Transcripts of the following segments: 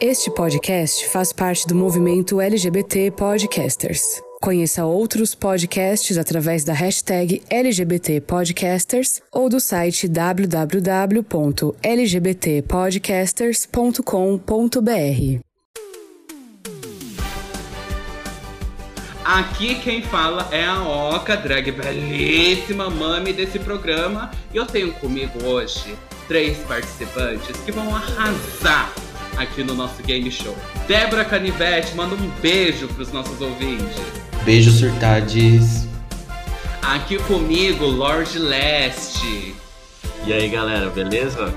Este podcast faz parte do movimento LGBT Podcasters. Conheça outros podcasts através da hashtag LGBT Podcasters ou do site www.lgbtpodcasters.com.br. Aqui quem fala é a Oca, drag belíssima mami desse programa. E eu tenho comigo hoje três participantes que vão arrasar aqui no nosso game show. Débora Canivete, manda um beijo pros nossos ouvintes. Beijo, surtades. Aqui comigo, Lorde Leste. E aí, galera, beleza?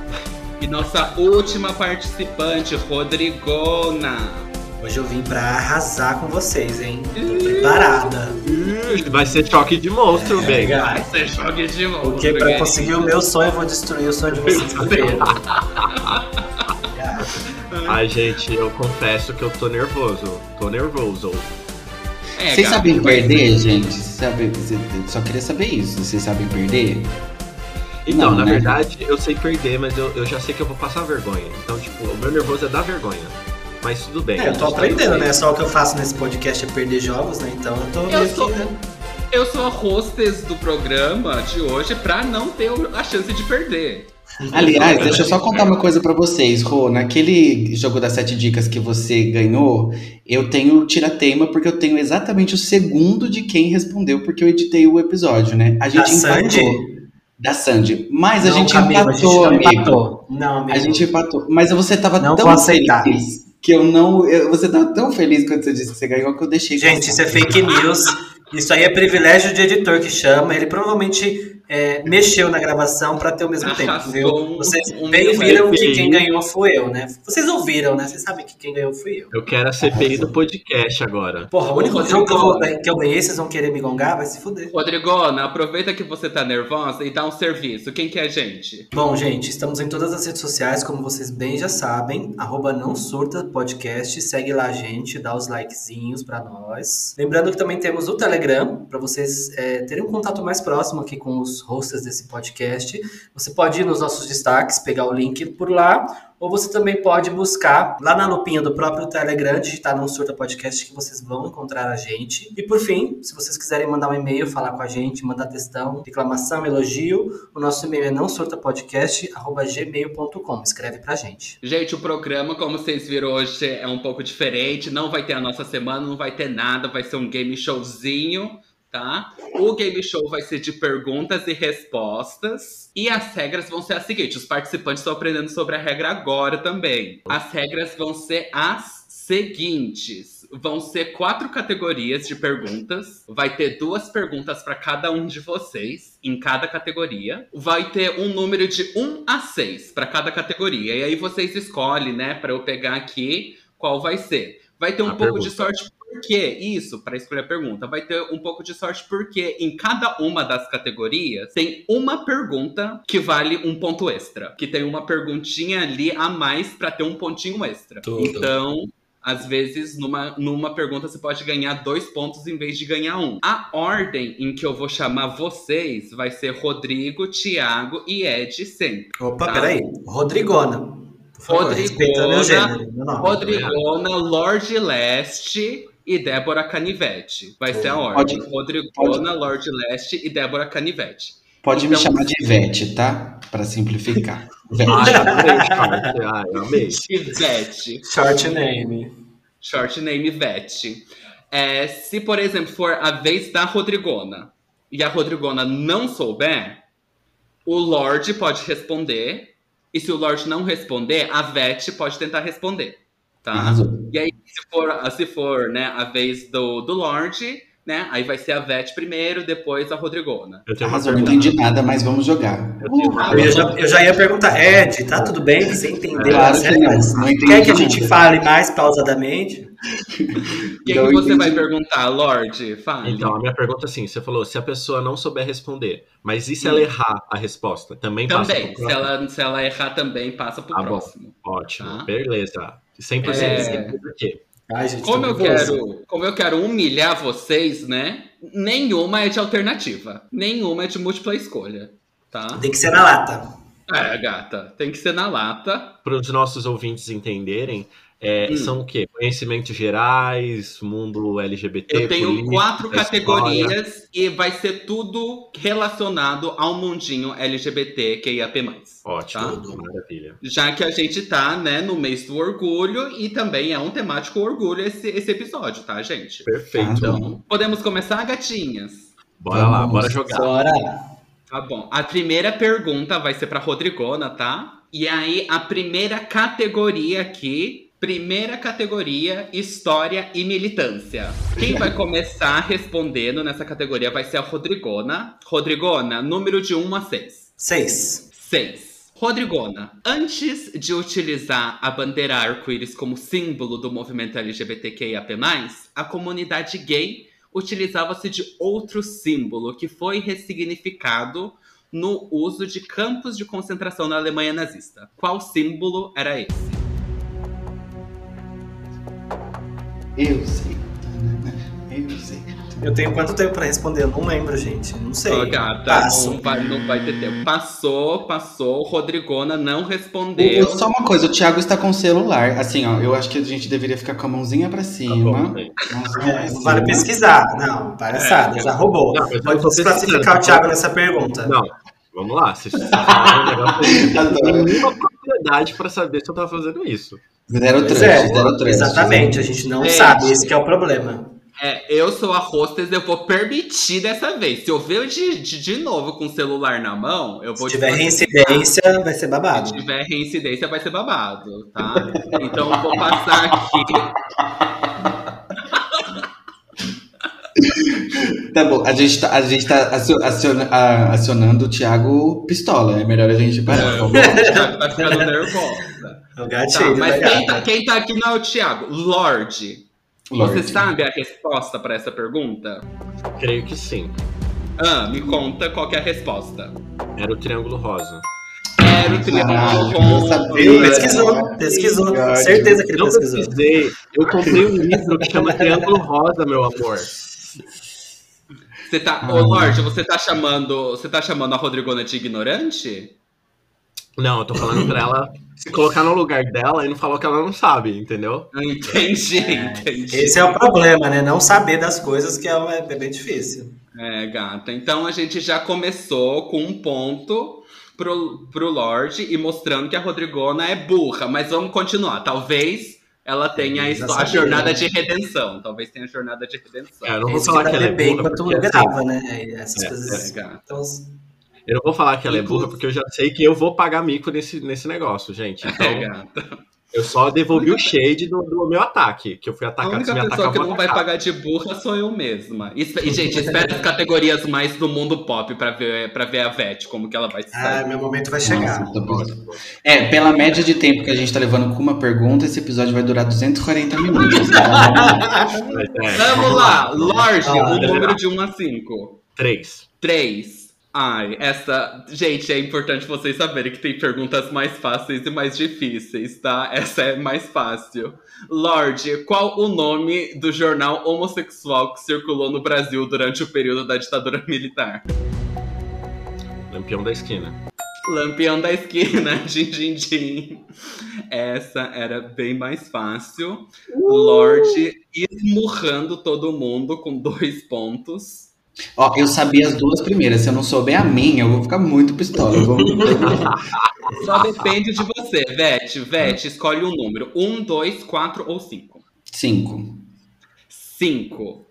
E nossa última participante, Rodrigona. Hoje eu vim pra arrasar com vocês, hein? Tô preparada. Vai ser choque de monstro, É, bem. Vai ser choque de monstro. Porque pra conseguir o meu sonho, eu vou destruir o sonho de vocês primeiro. Ai, gente, eu confesso que eu tô nervoso. Tô nervoso. É, Vocês sabem perder, gente? Cê- Só queria saber isso. Vocês sabem perder? Então, Não, na né? verdade, eu sei perder, mas eu, eu já sei que eu vou passar vergonha. Então, tipo, o meu nervoso é dar vergonha. Mas tudo bem. É, eu tô aprendendo, né? Só o que eu faço nesse podcast é perder jogos, né? Então eu tô Eu sou- né? Eu sou a hostess do programa de hoje pra não ter a chance de perder. Aliás, deixa eu só contar uma coisa pra vocês, Rô. Naquele jogo das sete dicas que você ganhou, eu tenho tira-teima porque eu tenho exatamente o segundo de quem respondeu, porque eu editei o episódio, né? A Da gente empatou. Sandy? Da Sandy. Mas a Não, gente Camila, empatou, a gente não amigo. empatou. Não, amigo. A gente empatou. Mas você tava Não tão aceitar. feliz que eu não. eu- você tava tão feliz quando você disse que você ganhou que eu deixei. Gente, isso é fake news. Isso aí é privilégio de editor que chama. Ele provavelmente é, mexeu na gravação pra ter o mesmo tempo, Arrasou viu? Vocês um bem viram que quem ganhou foi eu, né? Vocês ouviram, né? Vocês sabem que quem ganhou fui eu. Eu quero a CPI do podcast agora. Porra, o único Rodrigo. jogo que eu, vou- que eu ganhei, vocês vão querer me gongar? Vai se fuder. Rodrigona, aproveita que você tá nervosa e dá um serviço. Quem que é a gente? Bom, gente, estamos em todas as redes sociais, como vocês bem já sabem. Arroba não surta podcast. Segue lá a gente, dá os likezinhos pra nós. Lembrando que também temos o Telegram, pra vocês é, terem um contato mais próximo aqui com os hosts desse podcast. Você pode ir nos nossos destaques, pegar o link por lá. Ou você também pode buscar lá na lupinha do próprio Telegram, digitar não surta podcast que vocês vão encontrar a gente. E por fim, se vocês quiserem mandar um e-mail, falar com a gente, mandar textão, reclamação, elogio, o nosso e-mail é não gmail.com. Escreve pra gente. Gente, o programa, como vocês viram hoje, é um pouco diferente. Não vai ter a nossa semana, não vai ter nada. Vai ser um game showzinho, tá? O game show vai ser de perguntas e respostas. E as regras vão ser as seguintes: os participantes estão aprendendo sobre a regra agora também. As regras vão ser as seguintes. Vão ser quatro categorias de perguntas. Vai ter duas perguntas para cada um de vocês, em cada categoria. Vai ter um número de 1 a 6 para cada categoria. E aí vocês escolhem, né, para eu pegar aqui qual vai ser. Vai ter um A pouco pergunta. de sorte por quê? Isso, para escolher a pergunta. Vai ter um pouco de sorte porque em cada uma das categorias tem uma pergunta que vale um ponto extra. Que tem uma perguntinha ali a mais para ter um pontinho extra. Tudo. Então, às vezes, numa, numa pergunta você pode ganhar dois pontos em vez de ganhar um. A ordem em que eu vou chamar vocês vai ser Rodrigo, Thiago e Ed sempre. Opa, Tá. peraí. Rodrigona. Favor, Rodrigona. Rodrigona, Lorde Leste e Débora Canivete. Vai ser a ordem. Pode- Rodrigona, Lorde Leste e Débora Canivete. Pode me Então- chamar de Ivete, tá? Pra simplificar. Ivete. Ai, amei, Charles. Ai, amei. Ivete. Short name. Short name Ivete. É, se, por exemplo, for a vez da Rodrigona e a Rodrigona não souber, o Lorde pode responder. E se o Lorde não responder, a Vete pode tentar responder. Tá? Arrasou. E aí, se for, se for né, a vez do, do Lorde, né? Aí vai ser a Vete primeiro, depois a Rodrigona. Eu tenho Arrasou, não entendi nada, mas vamos jogar. Eu uma Eu já, eu já ia perguntar, Ed, tá tudo bem? Você entendeu Claro as que não, regras? não entendi Quer que a gente nada. fale mais pausadamente? Quem Não que você entendi. vai perguntar, Lorde? Fale. Então, a minha pergunta é assim: você falou, se a pessoa não souber responder, mas e se ela errar a resposta? Também, passa também. Se ela, se ela errar também, passa pro bom. próximo. Ótimo, Tá. beleza. 100% É. Ai, gente, Como eu, quero, como eu quero humilhar vocês, né? Nenhuma é de alternativa. Nenhuma é de múltipla escolha. Tá? Tem que ser na lata. É, gata, tem que ser na lata. Para os nossos ouvintes entenderem, é, Hum. são o quê? Conhecimentos gerais, mundo LGBT, Eu tenho política, quatro história. categorias e vai ser tudo relacionado ao mundinho LGBT QIAP+. Ótimo, Tá. maravilha. Já que a gente tá, né, no mês do orgulho e também é um temático orgulho esse, esse episódio, tá, gente? Perfeito. Então, podemos começar, gatinhas? Bora lá, Vamos. bora jogar. Bora. Tá bom. A primeira pergunta vai ser pra Rodrigona, tá? E aí, a primeira categoria aqui. Primeira categoria, história e militância. Quem vai começar respondendo nessa categoria vai ser a Rodrigona. Rodrigona, número de 1 a 6. Seis. 6. Rodrigona, antes de utilizar a bandeira arco-íris como símbolo do movimento LGBTQIAP+, a comunidade gay utilizava-se de outro símbolo que foi ressignificado no uso de campos de concentração na Alemanha nazista. Qual símbolo era esse? Eu sei. Eu sei. Eu tenho quanto tempo pra responder? Eu não lembro, gente. Não sei. Ô, gata, Passo. não vai, não vai ter tempo. Passou, passou. Rodrigona não respondeu. O- Só uma coisa, o Thiago está com o celular. Assim, ó, eu acho que a gente deveria ficar com a mãozinha pra Tá cima. pra É, não vale pesquisar. Não, palhaçada, É, já roubou. Não, Pode desclassificar pesquisando. o Thiago nessa pergunta. Não, vamos lá. Vocês falaram um negócio eu não nenhuma propriedade pra saber se eu tava fazendo isso. Zero Pois trust, é, zero trust. exatamente, a gente não Gente. sabe, esse que é o problema. É, eu sou a hostess, eu vou permitir dessa vez. Se eu ver de, de, de novo com o celular na mão, eu vou Se tiver reincidência, vai ser babado. Se tiver reincidência, vai ser babado, tá? Então eu vou passar aqui. Tá bom, a gente tá, a gente tá acio- aciona- acionando o Thiago Pistola. É melhor a gente parar. É, vamos o. Thiago tá ficando nervosa. É o Tá, gatilho mas quem tá, quem tá aqui não é o Thiago. Lorde. Lorde. Você sabe a resposta pra essa pergunta? Creio que sim. Ah, me conta qual que é a resposta. Era o Triângulo Rosa. Era o triângulo eu sabia. Viu? Pesquisou, pesquisou. Certeza que ele Não pesquisou. pesquisei. Eu comprei um livro que chama Triângulo Rosa, meu amor. Você tá, Ah. ô Lorde, você tá chamando, você tá chamando a Rodrigona de ignorante? Não, eu tô falando pra ela se colocar no lugar dela e não falar que ela não sabe, entendeu? Entendi, entendi. Esse é o problema, né? Não saber das coisas que é, é bem difícil. É, gata. Então a gente já começou com um ponto pro, pro Lorde e mostrando que a Rodrigona é burra, mas vamos continuar. Talvez ela tenha a, a sabia, jornada né? de redenção. Talvez tenha a jornada de redenção. É, eu não vou falar que dá ela é bebê burra, enquanto porque, assim, grava, né? Essas É, É, coisas. gata. Então, eu não vou falar que ela é burra porque eu já sei que eu vou pagar mico nesse, nesse negócio, gente. Então, É, eu só devolvi o shade do, do meu ataque, que eu fui A atacado. única pessoa atacar, que não vai atacar. pagar de burra sou eu mesma. E, e, gente, espera as categorias mais do mundo pop pra ver, pra ver a Vete, como que ela vai se ah, sair. meu momento vai chegar. Nossa, pensando. É, pela média de tempo que a gente tá levando com uma pergunta, esse episódio vai durar 240 minutos. tá? É, Vamos lá, Lorde, Ah, o número de 1 a 5. Três. 3. Ai, essa. Gente, é importante vocês saberem que tem perguntas mais fáceis e mais difíceis, tá? Essa é mais fácil. Lorde, qual o nome do jornal homossexual que circulou no Brasil durante o período da ditadura militar? Lampião da esquina. Lampião da esquina, din, din, din. Essa era bem mais fácil. Lorde esmurrando todo mundo com dois pontos. Ó, eu sabia as duas primeiras. Se eu não souber a minha, eu vou ficar muito pistola. Vou... Só depende de você, Vete. Vete, escolhe um número. Um, dois, quatro ou cinco. Cinco. 5.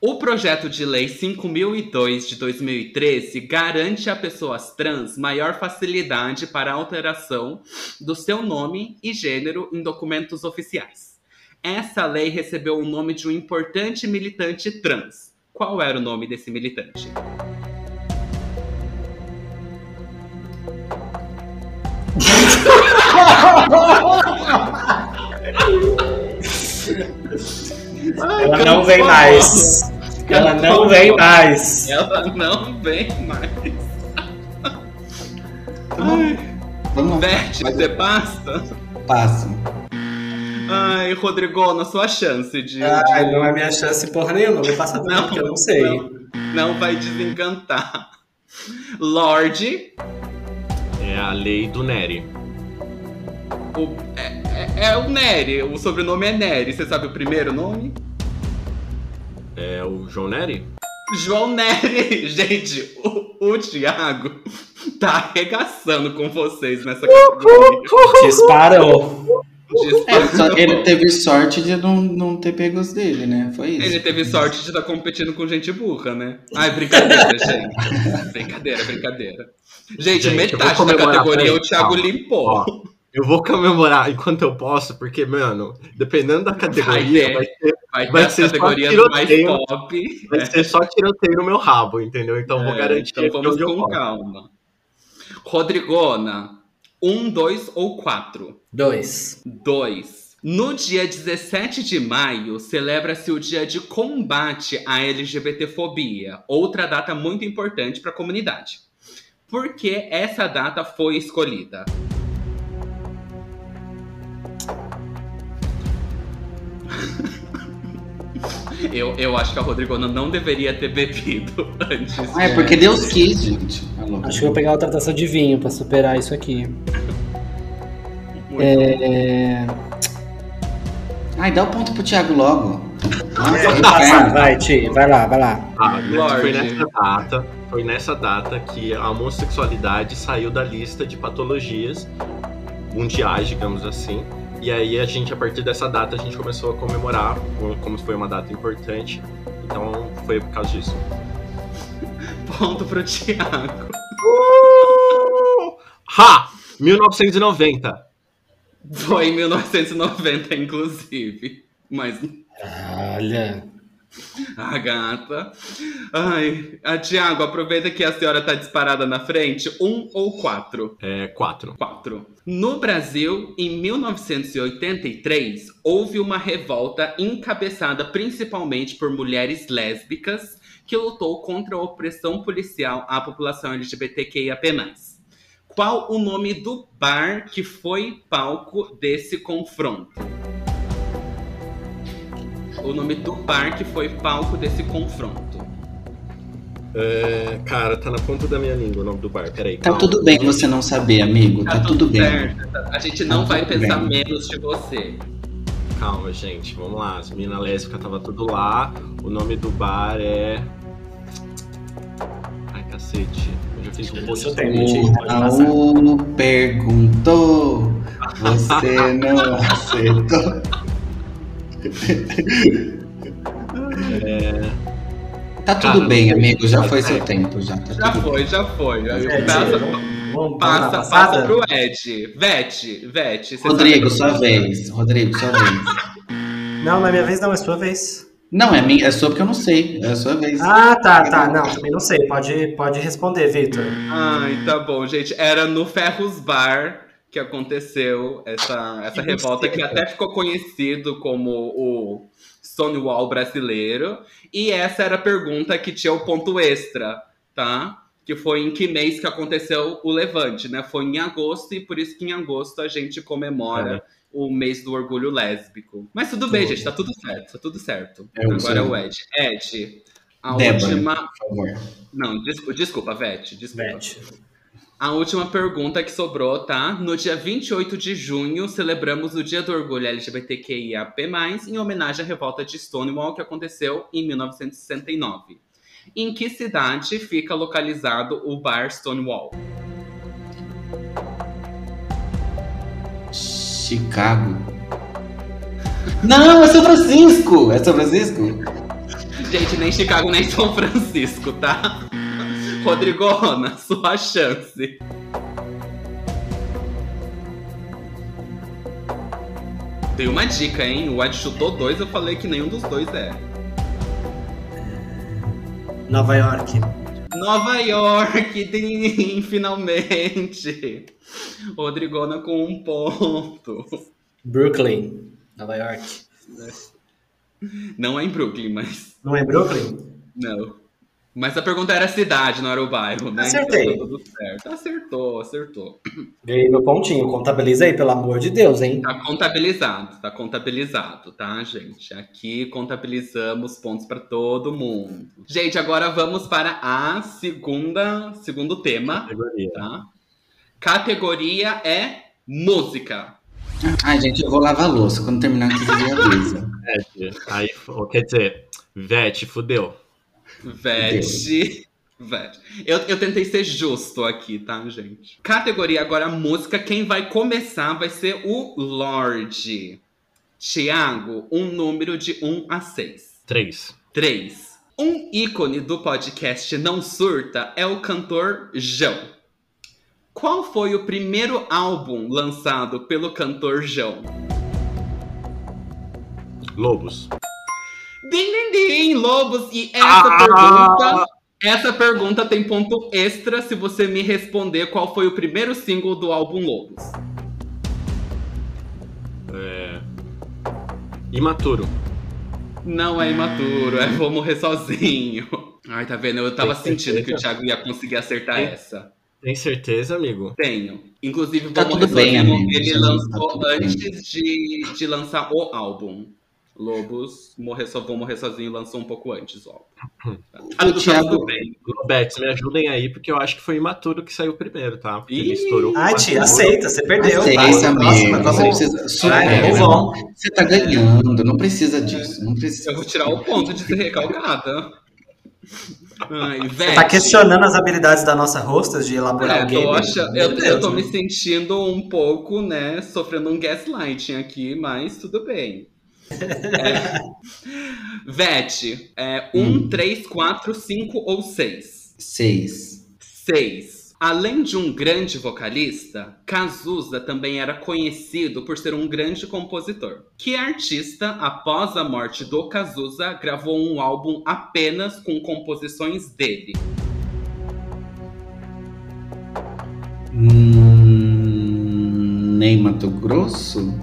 O projeto de lei 5002 de 2013 garante a pessoas trans maior facilidade para a alteração do seu nome e gênero em documentos oficiais. Essa lei recebeu o nome de um importante militante trans. Qual era o nome desse militante? Ela não vem mais. Ela não vem mais. Ela não vem mais. Vamos Vai- você passa? Passa. Ai, Rodrigona, sua chance de. Ai, de- não é minha chance porra nenhuma. Vou passar tudo Não, porque eu não sei. não. Não vai desencantar. Lorde, É a lei do Nery. O- é, é- é o Nery, o sobrenome é Nery. Você sabe o primeiro nome? É o João Nery? João Nery. Gente, o, o Thiago tá arregaçando com vocês nessa categoria. Disparou. É, só- ele teve sorte de não, não ter pego os dele, né? Foi isso. Ele teve sorte de estar competindo com gente burra, né? Ai, brincadeira, gente. Brincadeira, brincadeira. Gente, Gente, metade vou da categoria o Thiago calma. limpou. Ó, eu vou comemorar enquanto eu posso, porque, mano, dependendo da categoria, ter. vai, ser, Vai ter vai ser só categorias mais tiroteio. top. vai ser só tiroteio no meu rabo, entendeu? Então vou É, garantir então vamos com calma. Rodrigona, um, dois ou quatro? Dois. 2. No dia 17 de maio, celebra-se o Dia de Combate à LGBTfobia, outra data muito importante para a comunidade. Por que essa data foi escolhida? Eu, eu acho que a Rodrigona não deveria ter bebido antes. Ah, é porque Deus quis, gente. Acho que eu vou pegar outra taça de vinho pra superar isso aqui. É... Ai, dá o ponto pro Thiago logo. Nossa, É, que inferno. vai, Ti, vai lá, vai lá. Ah, foi nessa data, foi nessa data que a homossexualidade saiu da lista de patologias mundiais, digamos assim. E aí a gente, a partir dessa data, a gente começou a comemorar, como foi uma data importante. Então foi por causa disso. Ponto pro Thiago. Ha! 1990. Foi em 1990, inclusive. Mas Olha. A gata. Ai, a Tiago, aproveita que a senhora tá disparada na frente. Um ou quatro? É, 4. Quatro. No Brasil, em 1983, houve uma revolta encabeçada principalmente por mulheres lésbicas que lutou contra a opressão policial à população LGBTQIAP+. Qual o nome do bar que foi palco desse confronto? O nome do bar que foi palco desse confronto. É, cara, tá na ponta da minha língua o nome do bar. Peraí. Tá tudo bem você não saber, amigo. Tá, tudo bem. certo. A gente não Tá vai tudo pensar bem. menos de você. Calma, gente. Vamos lá. As meninas lésbicas tava tudo lá. O nome do bar é. Cacete. Eu já fiz um post. passar. Raul perguntou, você não aceitou. Tá tudo Cara, bem, amigo. Já foi é. seu tempo, já. Tá Já bem. foi, já foi. É, passa, passa, passa passada? pro Ed. Vete, Vete. Rodrigo, sua vez. Rodrigo, sua vez. Não, não é minha vez, não, é sua vez. Não, é minha, é sua porque eu não sei. É a sua vez. Ah, tá, tá. Não, também não sei. Pode, pode responder, Victor. Ai, tá bom, gente. Era no Ferros Bar que aconteceu essa, essa Que revolta que até ficou conhecido como o Stonewall brasileiro. E essa era a pergunta que tinha o ponto extra, tá? Que foi em que mês que aconteceu o Levante, né? Foi em agosto e por isso que em agosto a gente comemora o mês do orgulho lésbico. Mas tudo bem, gente, tá tudo certo, tá tudo certo. É Agora é o Ed. Ed, a Débora. última. Por favor. Não, desculpa, desculpa, Vete, desculpa. Beth. A última pergunta que sobrou, tá? No dia 28 de junho, celebramos o Dia do Orgulho LGBTQIAP+, em homenagem à revolta de Stonewall que aconteceu em 1969. Em que cidade fica localizado o bar Stonewall? Chicago. Não, é São Francisco! É São Francisco? Gente, nem Chicago nem São Francisco, tá? Rodrigona, sua chance. Dei uma dica, hein? O Ed chutou dois, eu falei que nenhum dos dois é. Nova York. Nova York, din, finalmente. Rodrigona com um ponto. Brooklyn. Nova York. Não é em Brooklyn, mas. Não é Brooklyn? Não. Mas a pergunta era cidade, não era o bairro, né? Acertei. Então tá tudo certo. Acertou, acertou. Ganhei meu pontinho. Contabiliza aí, pelo amor de Deus, hein? Tá contabilizado, tá contabilizado, tá, gente? Aqui contabilizamos pontos pra todo mundo. Gente, agora vamos para a segunda, segundo tema, Categoria. tá? Categoria é música. Ai, gente, eu vou lavar a louça. Quando terminar aqui, você avisa. Aí, f- quer dizer, Vete, fudeu. Vete. Vete. Eu, eu tentei ser justo aqui, tá, gente? Categoria agora música. Quem vai começar vai ser o Lorde. Tiago, um número de 1 a 6. Três. 3. Um ícone do podcast Não Surta é o cantor João. Qual foi o primeiro álbum lançado pelo cantor João? Lobos. Din, din, din, Lobos. E essa Ah! pergunta, essa pergunta tem ponto extra se você me responder qual foi o primeiro single do álbum Lobos. É... Imaturo. Não é imaturo, é Vou Morrer Sozinho. Ai, tá vendo? Eu tava Tem sentindo que o certeza? Thiago ia conseguir acertar Tem. essa. Tem certeza, amigo? Tenho. Inclusive, Tá Vou tudo Morrer bem, Sozinho, amigo. ele Tá lançou bem. antes de, de lançar o álbum. Lobos, morrer só, Vou Morrer Sozinho lançou um pouco antes o álbum. Ah, tudo, tá Thiago-. Lobetes, me ajudem aí, porque eu acho que foi Imaturo que saiu primeiro, tá? Porque ele estourou. Imaturo. tia, aceita, você perdeu. Aceita, Passa, amigo. Você precisa. Supera. vamos. Você tá ganhando, não precisa disso. Não precisa. Eu vou tirar o ponto de ser recalcada. Ai, Você tá questionando as habilidades da nossa hostess de elaborar É, o game? Meu eu, Deus, eu tô né? me sentindo um pouco, né, sofrendo um gaslighting aqui, mas tudo bem. É. Vete, é, um, Hum. três, quatro, cinco ou seis? Seis. Seis. Além de um grande vocalista, Cazuza também era conhecido por ser um grande compositor. Que artista, após a morte do Cazuza, gravou um álbum apenas com composições dele? Hum, nem Mato Grosso?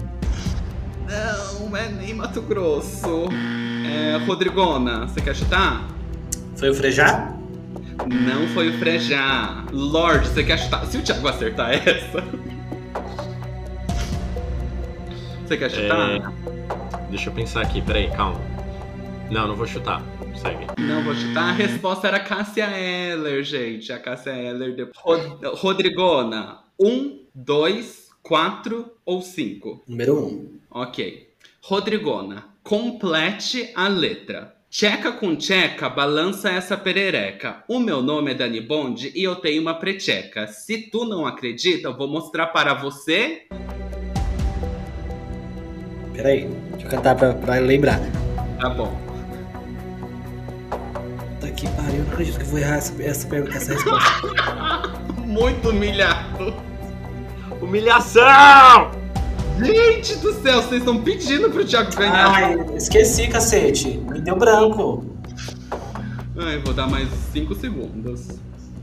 Não, é nem Mato Grosso. É, Rodrigona, você quer chutar? Foi o Frejá? Não foi o Frejá. Lorde, você quer chutar? Se o Thiago acertar essa. Você quer chutar? É, Deixa eu pensar aqui, peraí, calma. Não, não vou chutar. Segue. Não vou chutar. A resposta era Cássia Eller, gente. A Cássia Eller. De... Rod... Rodrigona, um, dois, quatro ou cinco? Número um. Ok. Rodrigona, complete a letra. Tcheca com tcheca, balança essa perereca. O meu nome é Dani Bond e eu tenho uma precheca. Se tu não acredita, eu vou mostrar para você. Peraí, deixa eu cantar pra, pra lembrar. Tá bom. Tá que pariu, eu não acredito que eu vou errar essa, essa pergunta, essa resposta. Muito humilhado. Humilhação! Gente do céu, vocês estão pedindo pro Thiago ganhar. Ai, esqueci, cacete. Me deu branco. Ai, vou dar mais 5 segundos.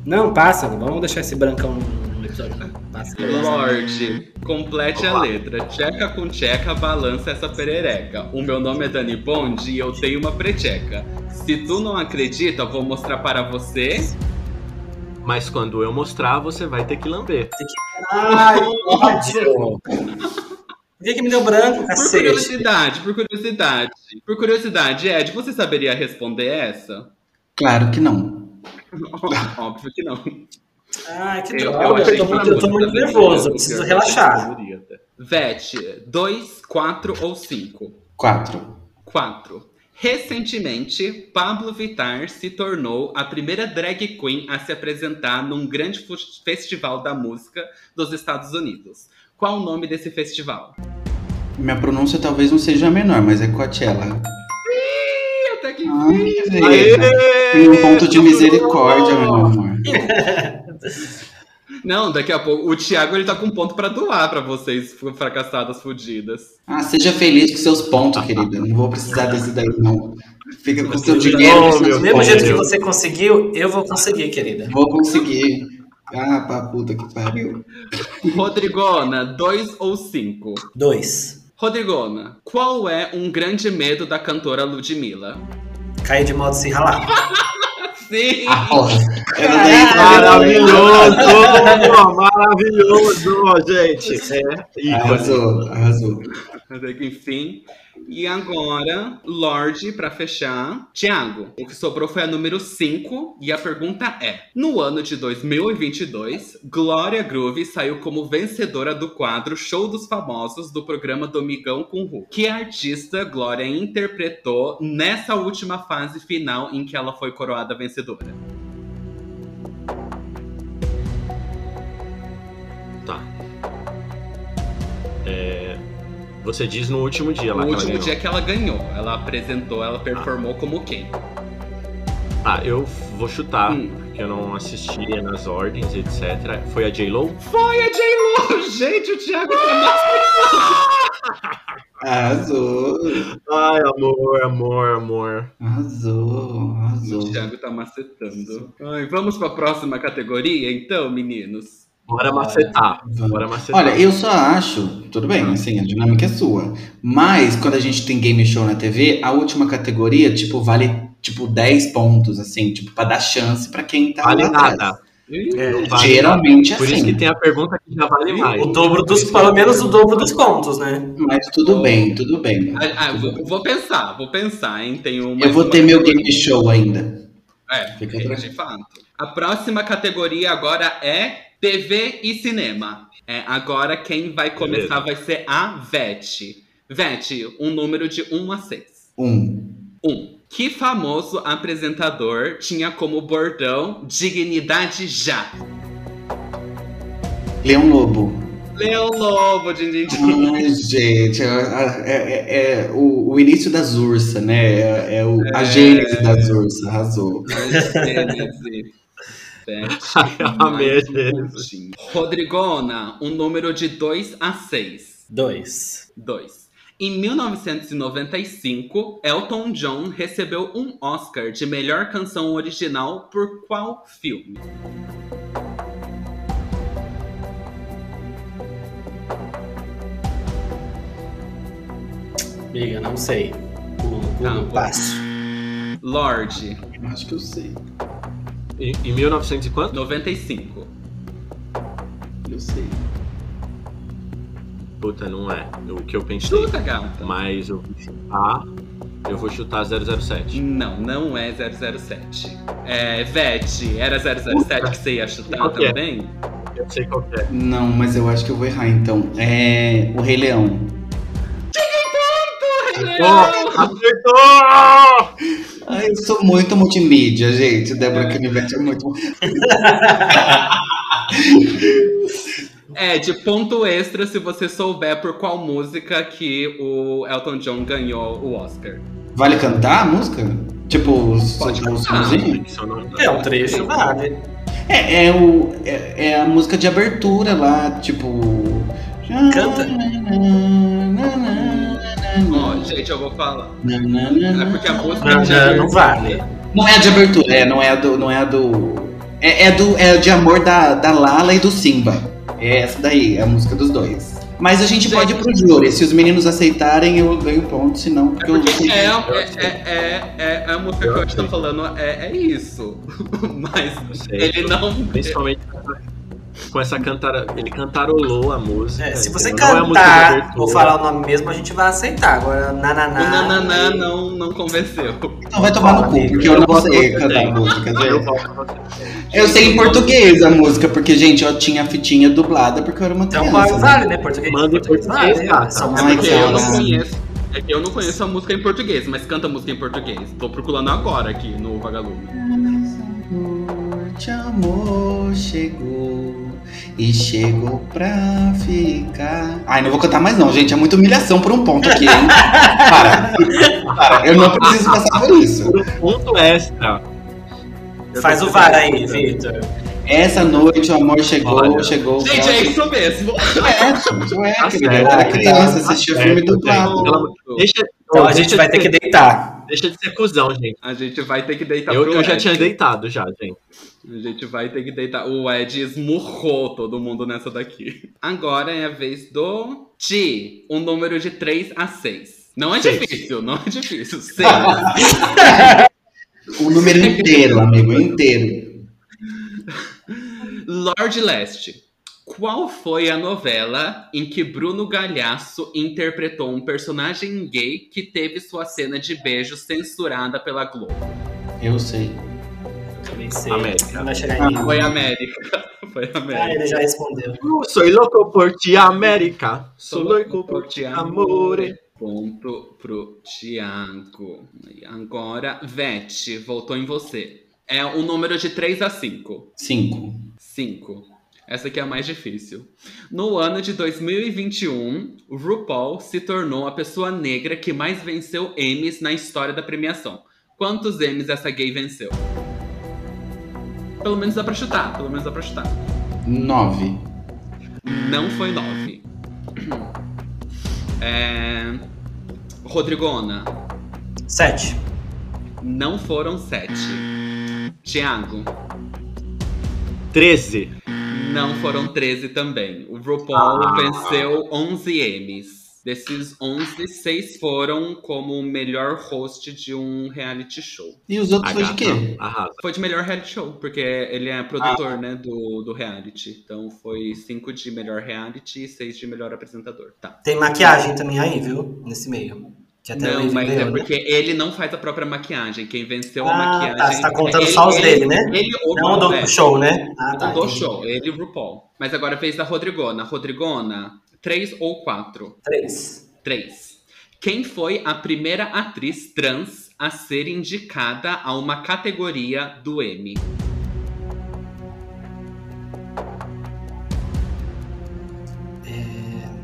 Não, passa, vamos deixar esse brancão no episódio. Passa. Lorde, complete a letra. Tcheca com tcheca, balança essa perereca. O meu nome é Dani Bond e eu tenho uma precheca. Se tu não acredita, eu vou mostrar para você. Mas quando eu mostrar, você vai ter que lamber. Ai, ódio. Por que, que me deu branco, Por cacete? curiosidade, por curiosidade. Por curiosidade, Ed, você saberia responder essa? Claro que não. Óbvio que não. Ai, que Eu, droga. eu Eu, tô muito, eu tô muito nervoso. porque Preciso eu relaxar. Vete, 2, 4 ou 5? Quatro. 4. Recentemente, Pablo Vittar se tornou a primeira drag queen a se apresentar num grande festival da música dos Estados Unidos. Qual o nome desse festival? Minha pronúncia talvez não seja a menor, mas é Coachella. Ih, até que enfim! beleza. Tem um ponto de misericórdia, meu amor. Não, daqui a pouco o Thiago ele tá com um ponto pra doar pra vocês fracassadas fudidas. Ah, seja feliz com seus pontos, querida. Não vou precisar desse daí, não. Fica com seu Oh, dinheiro. seus Do mesmo pontos. jeito que você conseguiu, eu vou conseguir, querida. Vou conseguir. Ah, pra puta que pariu. Rodrigona, 2 ou 5? Dois. Rodrigona, qual é um grande medo da cantora Ludmilla? Cair de moto sem ralar. Sim! Ah, Maravilhoso! Maravilhoso, gente! É. Arrasou, arrasou. Até que enfim. E agora, Lorde, pra fechar. Tiago, o que sobrou foi a número 5. E a pergunta é: No ano de 2022, Glória Groove saiu como vencedora do quadro Show dos Famosos do programa Domingão com Ru. Que artista Glória interpretou nessa última fase final em que ela foi coroada vencedora? Tá. É, Você diz no último dia lá No que ela último dia que ela ganhou. Ela apresentou, ela performou como quem? Ah, eu vou chutar, Hum. porque eu não assistia nas ordens, etc. Foi a J-Lo? Foi a J-Lo! Gente, o Thiago tá Arrasou. Ai, amor, amor, amor. Arrasou. O Arrasou. Thiago tá macetando. Ai, vamos pra próxima categoria, então, meninos? Bora macetar. Bora macetar. Olha, eu só acho, tudo bem, assim, a dinâmica é sua. Mas quando a gente tem game show na TV, a última categoria, tipo, vale tipo 10 pontos, assim, tipo, pra dar chance pra quem tá vale lá atrás. nada. É, Não vale Geralmente é Por assim. isso que tem a pergunta que já vale mais. o dobro dos, pelo menos o dobro dos pontos, né? Mas tudo bem, tudo bem. Ah, ah, vou, vou pensar, vou pensar, hein? Uma. Eu vou ter meu game show ainda. É, Fica é, de fato. A próxima categoria agora é TV e cinema. É, agora quem vai começar vai ser a Vete. Vete, um número de 1 a 6. Um. 1. Que famoso apresentador tinha como bordão dignidade já? Leão Lobo. Leão Lobo, din, din, din. Ai, gente, é, é- é- é o, o início das ursas, né? É, é o- a É. gênese das ursas, arrasou. A Gênese. Amei um Gênese. pontinho. Rodrigona, um número de 2 a 6. Dois. 2. Em 1995, Elton John recebeu um Oscar de melhor canção original por qual filme? Amiga, não sei. Pulo, Tá, pulo, vou- passo. Lorde, Acho que eu sei. Em, em 1900 e quanto? 95. Eu sei. Puta, não é o que eu pensei. Chuta, gata. Mas eu vou chutar. Eu vou chutar 007. Não, não é 007. É, Vete, era 007 que você ia chutar é? também? Eu sei qual que é. Não, mas eu acho que eu vou errar então. É. O Rei Leão. Oh, acertou! Ai, eu sou muito multimídia, gente. Débora Canivete é muito. É, de ponto extra se você souber por qual música que o Elton John ganhou o Oscar. Vale cantar a música? Tipo, Pode o cantar. somzinho? Esse é o nome da- É um trecho, vale. É, é, o, é, é a música de abertura lá, tipo. Canta. Ó, gente, eu vou falar. É É porque a música Não, de não, não vale. Não é a de abertura, é, não é a do. Não é a do. É, é do. É de amor da, da Lala e do Simba. É essa daí, é a música dos dois. Mas a gente Gente. pode ir pro júri. Se os meninos aceitarem, eu ganho ponto, senão, É porque eu. porque é, Eu é, sei. é, é, é a música que eu estou falando, é, é isso. Mas Eu sei. ele não. Principalmente com essa cantara. Ele cantarolou a música. É, se você entendeu? É a música de cantar ou falar o nome mesmo, a gente vai aceitar. Agora, O nananá. nananã não, não convenceu. Então vai tomar no cu, porque eu não sei cantar a tem. música, Eu. Eu sei em português a música, porque, gente, eu tinha a fitinha dublada porque eu era uma Então criança. vale, né? vale, né? Português. Manda em português, vale. gata. Só É porque que eu não conheço. É que eu não conheço a música em português, mas canta música em português. Tô procurando agora aqui no Vagalume. Amor, de amor chegou e chegou pra ficar. Ai, não vou cantar mais não, gente. É muita humilhação por um ponto aqui, hein? Para. Para. Eu não preciso passar por isso. Por um ponto extra. Eu Faz o VAR aí. Vitor. Essa noite o amor chegou, Olha. chegou. Gente, é isso mesmo. É, gente, ué, Tá querida. era tá criança, assistia tá filme amor- Deixa, Então a deixa gente vai ter que deitar. Deixa de ser cuzão, gente. A gente vai ter que deitar Eu, pro eu já tinha deitado já, gente. A gente vai ter que deitar. O Ed esmurrou todo mundo nessa daqui. Agora é a vez do Ti. Um número de 3 a 6. Não é Seis. difícil, não é difícil. 6. O número inteiro, amigo, inteiro. Lorde Leste. Qual foi a novela em que Bruno Galhaço interpretou um personagem gay que teve sua cena de beijo censurada pela Globo? Eu sei. Sei. América. Não vai chegar em mim. Foi América. Foi América. Ah, ele já respondeu. Sou louco por ti, América. Sou louco por ti, amore. Ponto pro Tiago. E Agora, Vete, voltou em você. É um número de 3 a 5. Cinco. 5. Essa aqui é a mais difícil. No ano de 2021, o RuPaul se tornou a pessoa negra que mais venceu Emmys na história da premiação. Quantos Emmys essa gay venceu? Pelo menos dá pra chutar, pelo menos dá pra chutar. Nove. Não foi 9. É... Rodrigona, Sete. não foram 7. Tiago, 13. não foram 13 também. O RuPaul Ah. venceu 11 Emmys. Desses 11, 6 foram como melhor host de um reality show. E os outros A foi de quê? Arrasa. Foi de melhor reality show, porque ele é produtor, né, do, do reality. Então foi 5 de melhor reality e 6 de melhor apresentador. Tá. Tem maquiagem também aí, viu? Nesse meio. Que até o Não, mas é ganhou, né? porque ele não faz a própria maquiagem. Quem venceu a Ah, maquiagem. tá, você tá contando ele- só os ele- dele, né? Ele ou Não do é, show, né? Ah, tá. do entendi. show, ele e o RuPaul. Mas agora é vez da Rodrigona. Rodrigona, três ou quatro? Três. Três. Quem foi a primeira atriz trans a ser indicada a uma categoria do Emmy?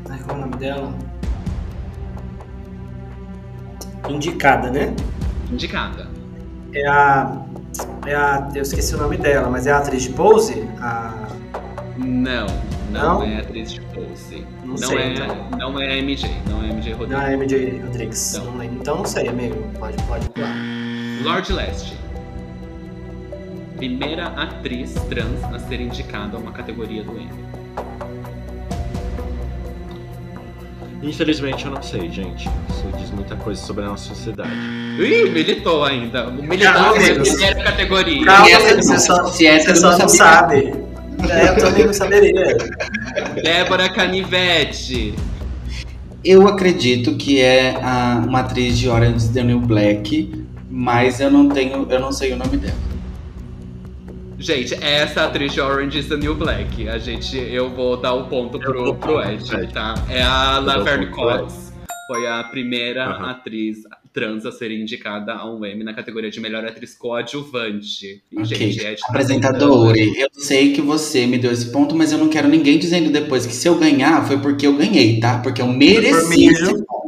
Ai, qual é o nome dela? Indicada, né? Indicada. É a. É a. Eu esqueci o nome dela, mas é a atriz de Pose? A. Não, não, Não? é atriz de pose. Não Não, sei, é, então. não é MJ, não é MJ Não, Rodrigues. é MJ Rodrigues. Não. Não lembro. Então não sei, amigo. Pode, pode pular. Lorde Leste. Primeira atriz trans a ser indicada a uma categoria do Emmy. Infelizmente eu não sei, gente. Isso diz muita coisa sobre a nossa sociedade. Ih, militou ainda. Militou na amigos. primeira categoria. Calma, você não. só, Se essa você só não não sabe. É, eu também não saberia. Débora Canivete. Eu acredito que é a, uma atriz de Orange is the New Black, mas eu não tenho, eu não sei o nome dela. Gente, essa atriz de Orange is the New Black. A gente, eu vou dar o ponto Eu pro, pro ponto Ed, tá? É a Laverne ponto. Cox. Foi a primeira atriz trans a ser indicada a um Emmy na categoria de melhor atriz coadjuvante. E, Ok. gente, Ed tá Apresentadora, eu sei que você me deu esse ponto, mas eu não quero ninguém dizendo depois que se eu ganhar foi porque eu ganhei, tá? Porque eu mereci.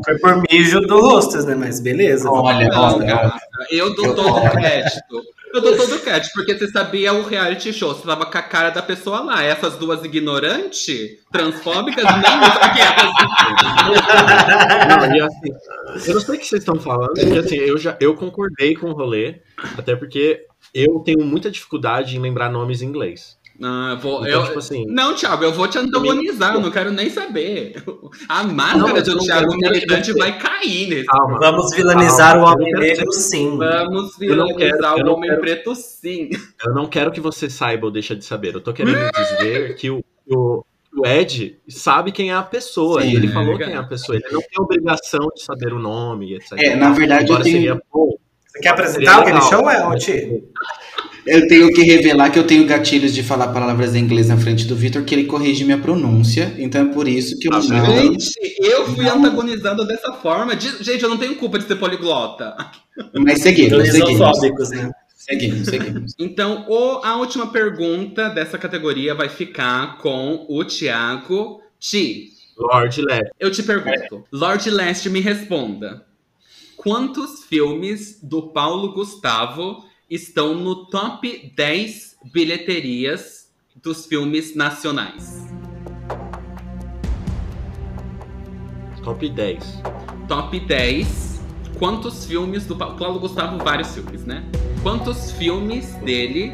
Foi por mijo do Hostess, né? Mas beleza. Olha, olha, eu dou Eu- todo o crédito. Eu dou todo o crédito, porque você sabia o reality show, você tava com a cara da pessoa lá. Essas duas ignorantes, transfóbicas, nem isso aqui Não, e assim, eu não sei o que vocês estão falando, porque assim, eu já eu concordei com o rolê, até porque eu tenho muita dificuldade em lembrar nomes em inglês. Não, eu vou. Então, eu- tipo assim, Não, Thiago, eu vou te antagonizar, eu não quero nem saber. A máscara Não, do não Thiago quero- quero que militante vai cair nesse. calma. Vamos vilanizar Calma, o homem quero negro, sim. Vamos quero- vilanizar eu o homem quero- preto, sim. Eu não quero que você saiba ou deixe de saber. Eu tô querendo dizer que o, o, o Ed sabe quem é a pessoa. Sim, e ele é, falou cara. quem é a pessoa. Ele não tem obrigação de saber o nome, etc. É, na verdade, eu Agora tenho- seria bom. Você quer apresentar o game legal. show, é? Eu tenho que revelar que eu tenho gatilhos de falar palavras em inglês na frente do Vitor, que ele corrige minha pronúncia. Então é por isso que eu Ah, não. Gente, eu fui antagonizado dessa forma. De- Gente, eu não tenho culpa de ser poliglota. Mas seguimos, seguimos. Né? Seguimos, seguimos. Então, o- a última pergunta dessa categoria vai ficar com o Thiago Ti. Lord Led. Eu te pergunto, Lord Leste me responda. Quantos filmes do Paulo Gustavo estão no top 10 bilheterias dos filmes nacionais? Top 10. Top 10. Quantos filmes do Pa- Paulo Gustavo? Vários filmes, né? Quantos filmes dele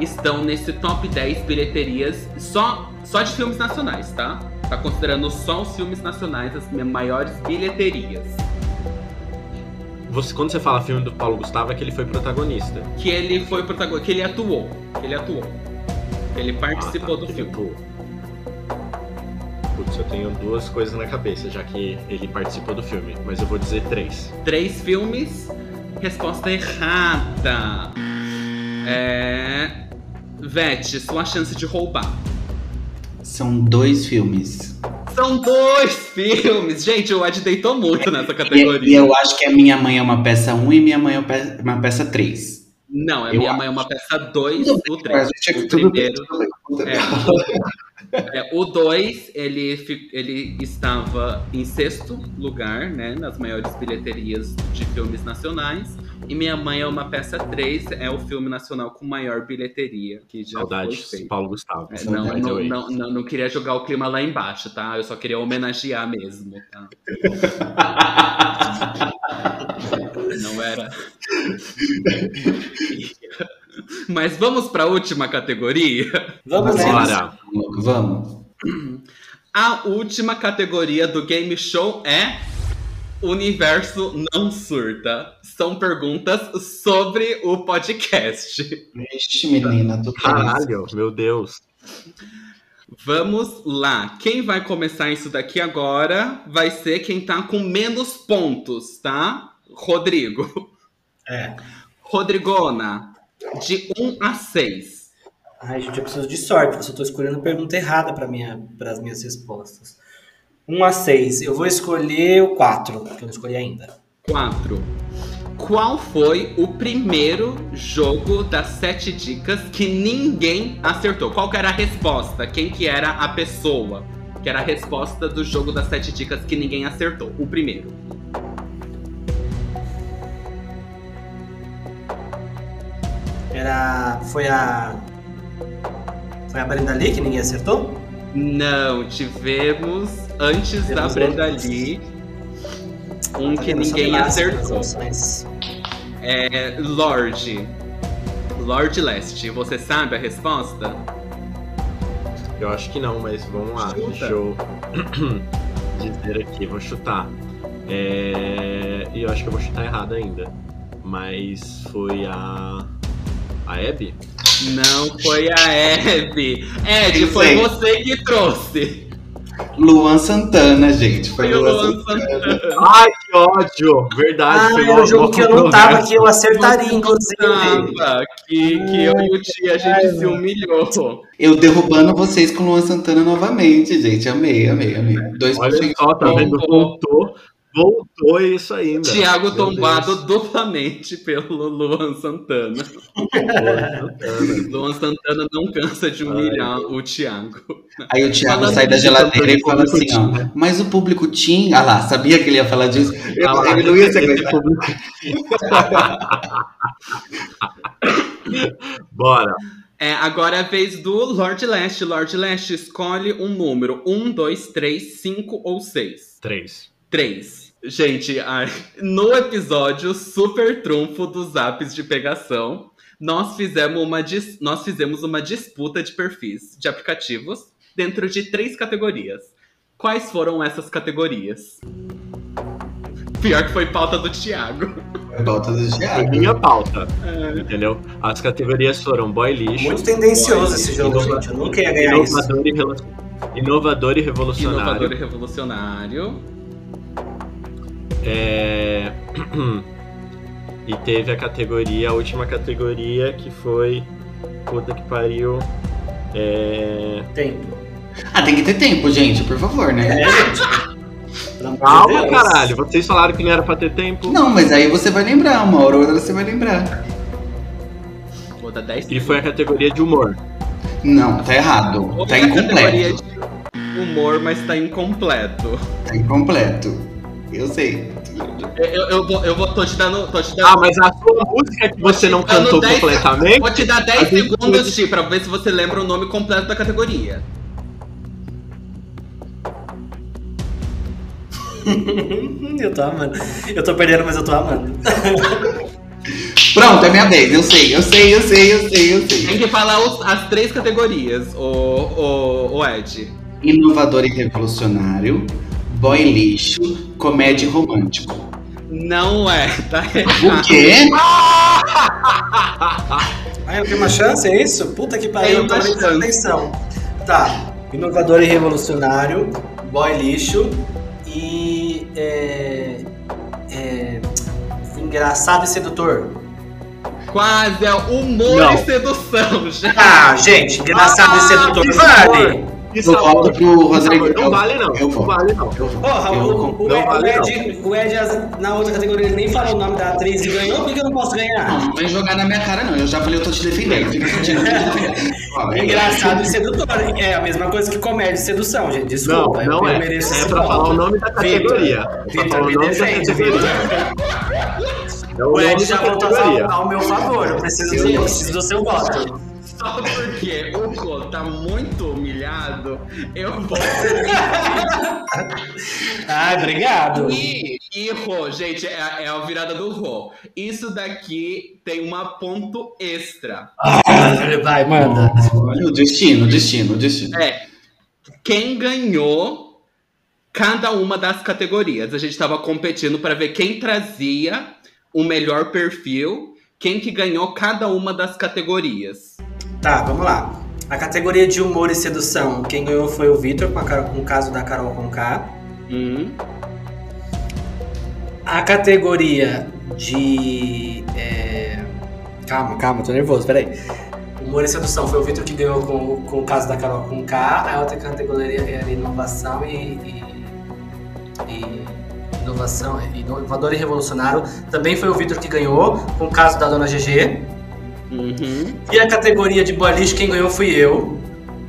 estão nesse top 10 bilheterias só, só de filmes nacionais, tá? Tá considerando só os filmes nacionais as maiores bilheterias. Você, quando você fala filme do Paulo Gustavo, é que ele foi protagonista. Que ele foi protagonista, que ele atuou. Que ele atuou. Ele participou Ah, tá, do que ele filme. atuou. Putz, eu tenho duas coisas na cabeça, já que ele participou do filme, mas eu vou dizer três. Três filmes. Resposta errada. É. Vete, sua chance de roubar. São dois filmes. São dois filmes! Gente, o Ed deitou muito nessa E, categoria. e eu acho que a Minha Mãe é uma peça 1 e Minha Mãe é uma peça, uma peça 3. Não, é Eu Minha acho. Mãe é uma peça 2, Tudo o bem, 3. mas tinha que- O primeiro. É, É, o 2, ele, ele estava em sexto lugar, né? Nas maiores bilheterias de filmes nacionais. E Minha Mãe é uma peça 3, é o filme nacional com maior bilheteria que já Saudades, foi feito. Paulo Gustavo. É, não, não, não, não, não queria jogar o clima lá embaixo, tá? Eu só queria homenagear mesmo, tá? Não era. Mas vamos para a última categoria. Vamos nessa. Bora. Vamos. A última categoria do game show é Universo Não Surta. São perguntas sobre o podcast. Vixe, menina, tu quer Caralho, meu Deus. Vamos lá. Quem vai começar isso daqui agora vai ser quem tá com menos pontos, tá? Rodrigo. É. Rodrigona, de 1 a 6. Ai, gente, eu preciso de sorte, porque eu tô escolhendo a pergunta errada para minha, as minhas respostas. 1 a 6. Eu vou escolher o 4, que eu não escolhi ainda. 4. Qual foi o primeiro jogo das sete dicas que ninguém acertou? Qual que era a resposta? Quem que era a pessoa? Que era a resposta do jogo das sete dicas que ninguém acertou. O primeiro. Era. Foi a. Foi a Brenda Lee que ninguém acertou? Não, tivemos antes da Brenda. Lee um que ninguém acertou. opções. É Lorde. Lorde Leste. Você sabe a resposta? Eu acho que não, mas vamos lá. Chuta. Deixa eu dizer aqui, vou chutar. É... E eu acho que eu vou chutar errado ainda. Mas foi a. A Abby? Não foi a Abby. Ed, foi você que trouxe. Luan Santana, gente. Foi Foi o Luan Luan Santana. Santana. Ai, que ódio! Verdade, Ah, foi era um jogo que eu não tava, que eu acertaria, inclusive. Tava, que, que eu e o Tia a gente se humilhou. Eu derrubando vocês com Luan Santana novamente, gente. Amei, amei, amei. Dois Olha só, tá vendo? Voltou. Voltou. Isso ainda. Tiago tombado Deus. duplamente pelo Luan Santana. Luan Santana não cansa de humilhar o Thiago. Aí o Thiago Falando sai da de geladeira e fala assim, ó. tinha. Mas o público tinha. Ah lá, sabia que ele ia falar disso? Eu- Ah lá, ele não ia se esse aguentar. público- Bora. É, agora é a vez do Lord Leste. Lord Leste escolhe um número: 1, 2, 3, 5 ou 6. Três. 3. Gente, ai, no episódio super trunfo dos apps de pegação, nós fizemos, uma dis- nós fizemos uma disputa de perfis de aplicativos dentro de três categorias. Quais foram essas categorias? Pior que foi pauta do Thiago. Volta do Foi Thiago. minha pauta. Entendeu? As categorias foram boy lixo, Muito tendencioso esse jogo, gente. Eu nunca ia ganhar isso. inovador e, rela- inovador e revolucionário. Inovador e revolucionário. É... e teve a categoria, a última categoria que foi. Puta que pariu. É... Tempo. Ah, tem que ter tempo, gente, por favor, né? É, gente. Calma, Deus. caralho. Vocês falaram que não era pra ter tempo. Não, mas aí você vai lembrar, uma hora ou outra você vai lembrar. Vou dar 10 E foi a categoria de humor. Não, tá errado. Tá Outra categoria incompleto. de humor, mas tá incompleto. Tá incompleto. Eu sei. Eu, eu, eu vou, eu vou, tô te dando. Tô te dando Ah, mas a sua música que você não cantou 10 completamente. Vou te dar 10 A gente segundos, Ti, pra ver se você lembra o nome completo da categoria. Eu tô amando. Eu tô perdendo, mas eu tô amando. Pronto, é minha vez. Eu sei, eu sei, eu sei, eu sei, eu sei. Tem que falar os- as três categorias, o, o, o Ed. Inovador e revolucionário, boy lixo, comédia e romântico. Não é, tá O errado. quê? Ah, eu tenho uma chance, é isso? Puta que pariu, eu tô prestando atenção. Tá. Inovador e revolucionário, boy lixo e é, é, engraçado e sedutor. Quase é humor Não. e sedução, gente. Ah, gente, engraçado e Ah, sedutor que vale. Que Eu volto pro Rodrigo. Não vale, não. eu Não vale, não. Porra, Eu o, vou. o, o, Não vale, Ed, o Ed, na outra categoria, ele nem falou o nome da atriz e ganhou, por que que eu não posso ganhar? Não, não vem jogar na minha cara, não. Eu já falei, eu tô te defendendo. Fica é- Engraçado e sedutor. É a mesma coisa que comédia e sedução, gente. Não, Desculpa. não eu, é. É pra falar o nome da categoria. É pra Vitor, falar o me nome da defende, categoria. Vitor. É O Ed já voltou a falar ao meu favor. Eu preciso, eu preciso do seu voto. Só porque o Rô tá muito humilhado, eu vou. Ai, obrigado. E, e Rô, gente, é, a- é a virada do Rô. Isso daqui tem uma ponto extra. Vai, manda. O destino, o destino, destino. É. Quem ganhou cada uma das categorias. A gente tava competindo para ver quem trazia o melhor perfil, quem que ganhou cada uma das categorias. Tá, vamos lá. A categoria de humor e sedução, quem ganhou foi o Vitor, com, com o caso da Carol Conká. Hum. A categoria de. é, Calma, calma, tô nervoso, peraí. Humor e sedução foi o Vitor que ganhou com, com o caso da Carol com K. A outra categoria era inovação e. e- e inovação, inovador e revolucionário. Também foi o Vitor que ganhou com o caso da dona GG. Uhum. E a categoria de lixo, quem ganhou fui eu,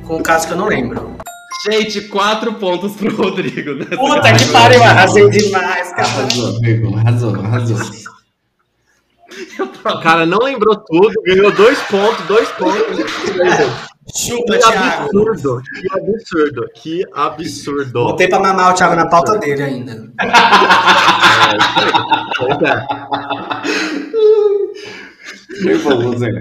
com o caso que eu não lembro. Gente, quatro pontos pro Rodrigo. Né? Puta que pariu, arrasei demais, cara. Arrasou, Virgo, arrasou, arrasou. O cara não lembrou tudo, ganhou dois pontos, dois pontos. Chupa, Que absurdo, que absurdo, que absurdo. Botei pra mamar o Thiago na pauta dele ainda. É. Nervoso, né?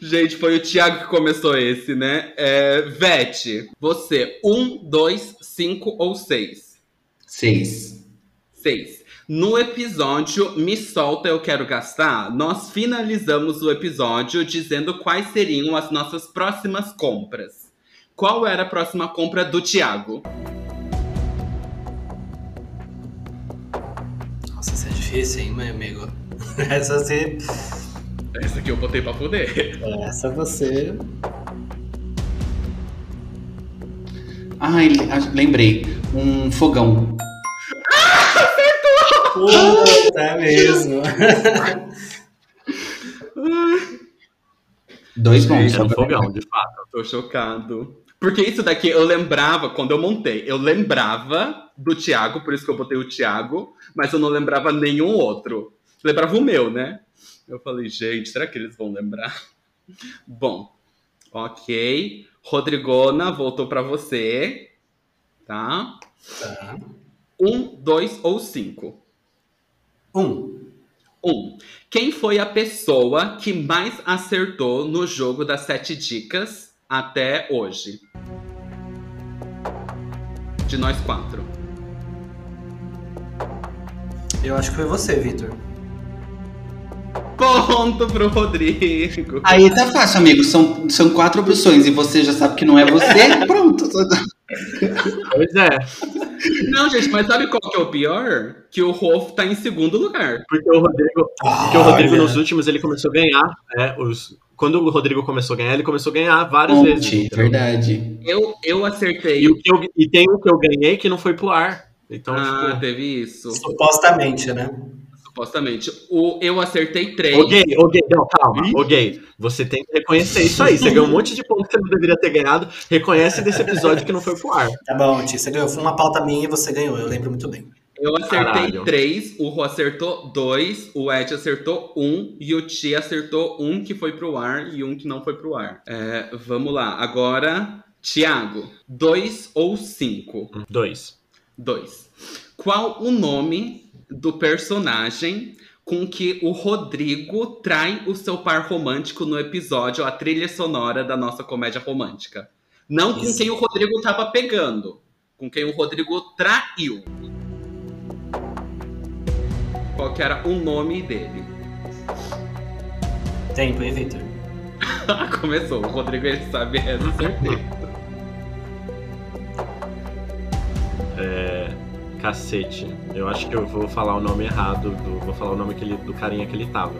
Gente, foi o Thiago que começou esse, né? É, Vete, você, um, dois, cinco ou seis? Seis. Seis. No episódio Me Solta Eu Quero Gastar, nós finalizamos o episódio dizendo quais seriam as nossas próximas compras. Qual era a próxima compra do Thiago? Nossa, isso é difícil, hein, meu amigo? Essa você. Essa aqui eu botei pra poder. Essa você. Ai, le- lembrei. Um fogão. Puta, é mesmo. Dois bons. Era um fogão, de fato. Tô chocado. Porque isso daqui eu lembrava, quando eu montei, eu lembrava do Thiago, por isso que eu botei o Thiago, mas eu não lembrava nenhum outro. Lembrava o meu, né? Eu falei, gente, será que eles vão lembrar? Bom, ok. Rodrigona, voltou pra você. Tá? Tá. Um, dois ou cinco? Um. Um. Quem foi a pessoa que mais acertou no jogo das sete dicas até hoje? De nós quatro. Eu acho que foi você, Vitor. Ponto pro Rodrigo. Aí tá fácil, amigo. São, são quatro opções e você já sabe que não é você. Pronto. Pois é, Não, gente, mas sabe qual que é o pior? Que o Rolf tá em segundo lugar. porque o Rodrigo, porque o Rodrigo Olha. nos últimos ele começou a ganhar. né, os, quando o Rodrigo começou a ganhar, ele começou a ganhar várias vezes. Monte, entendeu? verdade. Eu, eu acertei. E, o que eu, e tem o que eu ganhei que não foi pro ar. Então, Ah, tipo, teve isso. Supostamente, né? Supostamente. O, eu acertei três. Ô gay, ô gay, não, calma, ô gay, você tem que reconhecer isso aí. Você ganhou um monte de pontos que você não deveria ter ganhado. Reconhece desse episódio que não foi pro ar. Tá bom, Ti. Você ganhou. Foi uma pauta minha e você ganhou. Eu lembro muito bem. Eu acertei Caralho. três, o Rô acertou dois, o Ed acertou um e o Ti acertou um que foi pro ar e um que não foi pro ar. É, vamos lá, agora, Thiago, dois ou cinco? Dois. Dois. Qual o nome do personagem com que o Rodrigo trai o seu par romântico no episódio A Trilha Sonora da nossa comédia romântica? Não com Isso. quem o Rodrigo tava pegando, com quem o Rodrigo traiu. Qual que era o nome dele? Tempo, hein, Vitor? Começou, o Rodrigo ele sabe essa certeza. Cacete. Eu acho que eu vou falar o nome errado, do, vou falar o nome que ele, do carinha que ele tava.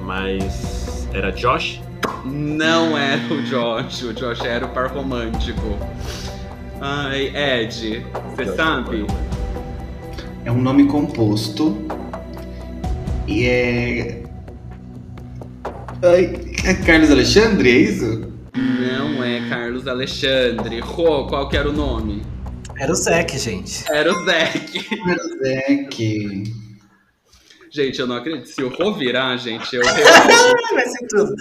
Mas. Era Josh? Não era o Josh, o Josh era o par romântico. Ai, Ed, você Josh sabe? É um nome composto. E é. Ai, é Carlos Alexandre, é isso? Não é Carlos Alexandre. Rô, qual que era o nome? Era o Zeke, gente. Era o Zeke. Zeke. Gente, eu não acredito. Se o Rô virar, gente, eu realmente. Vai ser tudo.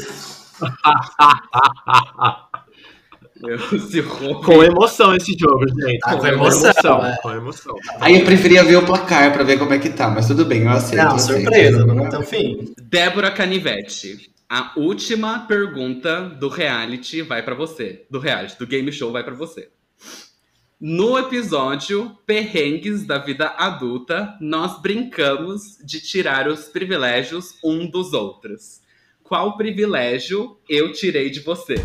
eu- se o Rô Com emoção esse jogo, gente. Ah, com emoção, é. Com emoção. Aí eu preferia ver o placar pra ver como é que tá, mas tudo bem, eu aceito. Não, eu aceito. surpresa, vamos até o fim. Débora Canivete. A última pergunta do reality vai pra você. Do reality, do game show vai pra você. No episódio Perrengues da Vida Adulta, nós brincamos de tirar os privilégios um dos outros. Qual privilégio eu tirei de você?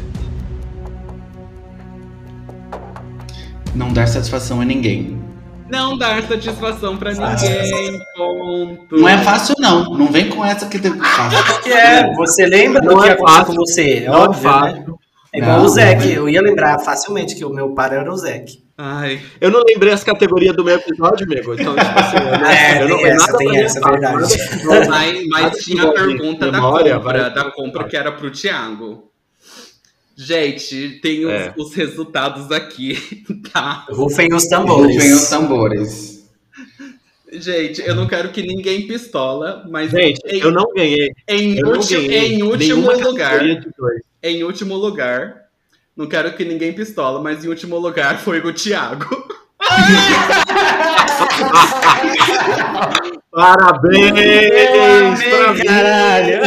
Não dar satisfação a ninguém. Não dar satisfação pra ninguém. Ponto. Não é fácil, não. Não vem com essa que teve fácil. Que é, você lembra do Não que é aconteceu fácil. com você? É Não é óbvio, né? fácil. É igual Não, o Zeke. é. Eu ia lembrar facilmente que o meu par era o Zeke. Ai, Eu não lembrei as categorias do meu episódio, amigo. Então, tipo assim, eu não, É, eu não tem essa, tem essa, lembrar, verdade. nada- Mas, mas tinha a pergunta da memória, compra, vai- da compra que era pro Thiago. Gente, tem os, É. os resultados aqui, tá? Rufem os tambores. Rufem os tambores. Gente, eu não quero que ninguém pistola, mas Gente, em, eu não ganhei. em, Eu não ganhei em último lugar, categoria de dois. em último lugar, não quero que ninguém pistola, mas em último lugar foi o Thiago. Parabéns! pra mim. Caralho.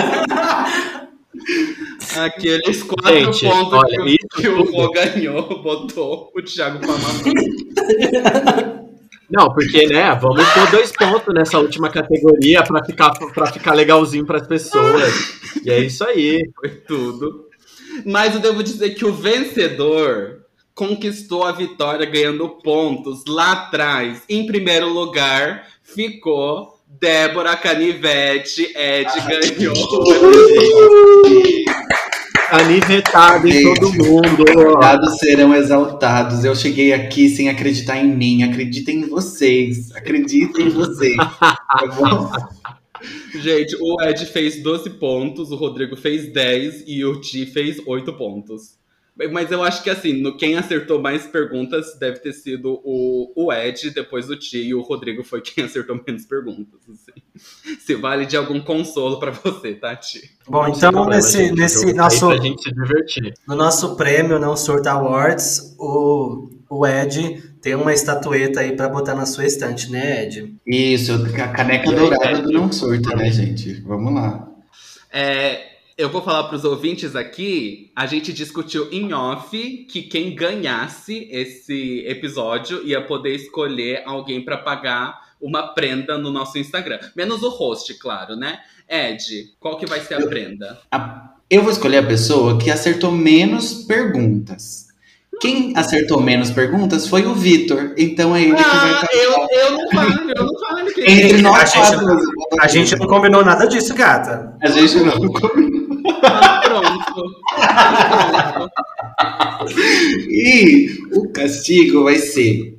Aqueles quatro Gente, pontos olha, que, o- isso que o Rô ganhou, botou o Thiago pra mamar. Não, porque, né, vamos pôr dois pontos nessa última categoria pra ficar, pra ficar legalzinho pras pessoas. E é isso aí. Foi tudo. Mas eu devo dizer que o vencedor conquistou a vitória ganhando pontos lá atrás. Em primeiro lugar ficou Débora Canivete. Ed ganhou. Anivetado em todo mundo. Dados serão exaltados. Eu cheguei aqui sem acreditar em mim. Acreditem em vocês. Acreditem em vocês. Tá bom? Gente, o Ed fez 12 pontos, o Rodrigo fez 10 e o Ti fez 8 pontos. Mas eu acho que assim, no, quem acertou mais perguntas deve ter sido o, o Ed, depois o Ti e o Rodrigo foi quem acertou menos perguntas. assim. Se vale de algum consolo pra você, tá, Ti? Bom, então problema, nesse, gente, nesse nosso, aí pra gente se divertir. no nosso prêmio Não Surta Awards, o, o Ed tem uma estatueta aí pra botar na sua estante, né, Ed? Isso, a caneca dourada do Não Surta, né, gente? Vamos lá. É, eu vou falar pros ouvintes aqui, a gente discutiu em off que quem ganhasse esse episódio ia poder escolher alguém pra pagar uma prenda no nosso Instagram. Menos o host, claro, né? Ed, qual que vai ser a prenda? A- Eu vou escolher a pessoa que acertou menos perguntas. Quem acertou menos perguntas foi o Vitor. Então é ele que vai Ah, eu, eu não falo, eu não falo. Entre quem- nós A gente- quatro. A gente não combinou nada disso, gata. A gente não. Ah, pronto. Ah, pronto. E o castigo vai ser.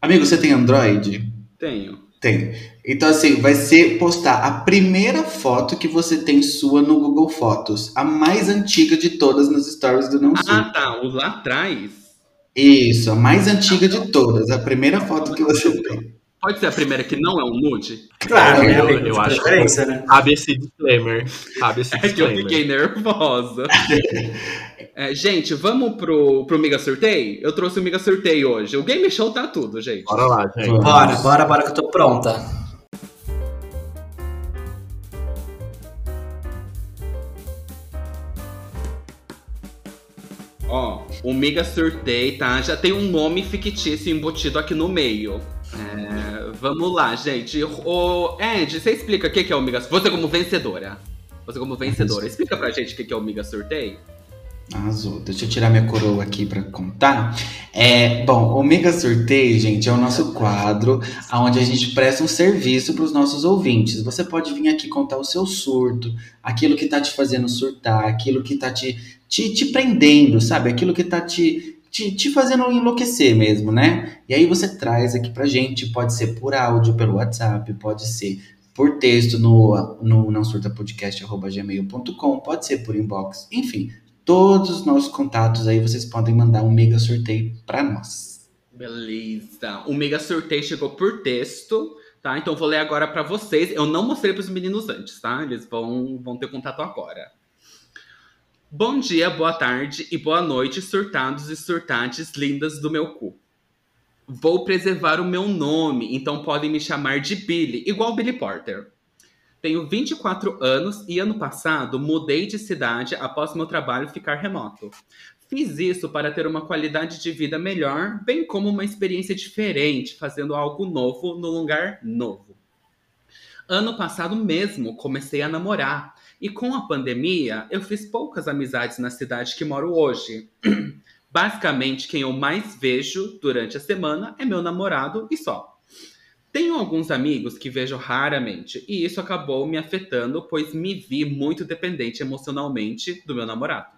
Amigo, você tem Android? Tenho. Tem. Então, assim, vai ser postar a primeira foto que você tem sua no Google Fotos. A mais antiga de todas nos stories do Não Sul. Ah, tá. O lá atrás. Isso, a mais antiga de todas. A primeira foto que você tem. Pode ser a primeira que não é um nude? Claro, Eu- né, eu- eu de acho que- né? Cabe esse disclaimer. Cabe esse É que eu disclaimer. fiquei nervosa. É, gente, vamos pro, pro Miga Sorteio? Eu trouxe o Miga Sorteio hoje. O Game Show tá tudo, gente. Bora lá, gente. Bora, bora, bora que eu tô pronta. Ó, o Sorteio, tá? Já tem um nome fictício embutido aqui no meio. É, vamos lá, gente. O Ed, você explica o que é o Você como vencedora. Você como vencedora. Explica pra gente o que é o Miga Sorteio. Arrasou. Deixa eu tirar minha coroa aqui para contar. É, bom, o Mega Sorteio, gente, é o nosso quadro onde a gente presta um serviço para os nossos ouvintes. Você pode vir aqui contar o seu surto, aquilo que tá te fazendo surtar, aquilo que tá te, te, te prendendo, sabe? Aquilo que tá te, te, te fazendo enlouquecer mesmo, né? E aí você traz aqui pra gente, pode ser por áudio, pelo WhatsApp, pode ser por texto no, no nãosurtapodcast.gmail.com, pode ser por inbox, enfim todos os nossos contatos aí, vocês podem mandar um mega sorteio para nós. Beleza. O mega sorteio chegou por texto, tá? Então vou ler agora para vocês. Eu não mostrei para os meninos antes, tá? Eles vão, vão ter contato agora. Bom dia, boa tarde e boa noite, surtados e surtadas lindas do meu cu. Vou preservar o meu nome, então podem me chamar de Billy, igual Billy Porter. Tenho 24 anos e ano passado mudei de cidade após meu trabalho ficar remoto. Fiz isso para ter uma qualidade de vida melhor, bem como uma experiência diferente, fazendo algo novo no lugar novo. Ano passado mesmo comecei a namorar e com a pandemia eu fiz poucas amizades na cidade que moro hoje. Basicamente, quem eu mais vejo durante a semana é meu namorado e só. Tenho alguns amigos que vejo raramente, e isso acabou me afetando, pois me vi muito dependente emocionalmente do meu namorado.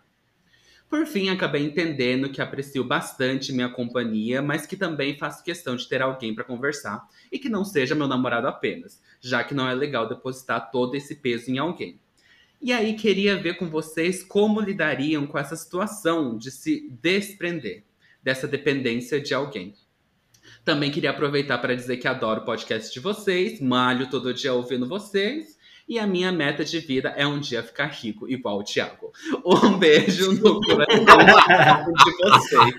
Por fim, acabei entendendo que aprecio bastante minha companhia, mas que também faço questão de ter alguém para conversar e que não seja meu namorado apenas, já que não é legal depositar todo esse peso em alguém. E aí queria ver com vocês como lidariam com essa situação de se desprender dessa dependência de alguém. Também queria aproveitar para dizer que adoro o podcast de vocês, malho todo dia ouvindo vocês. E a minha meta de vida é um dia ficar rico, igual o Thiago. Um beijo no coração de vocês.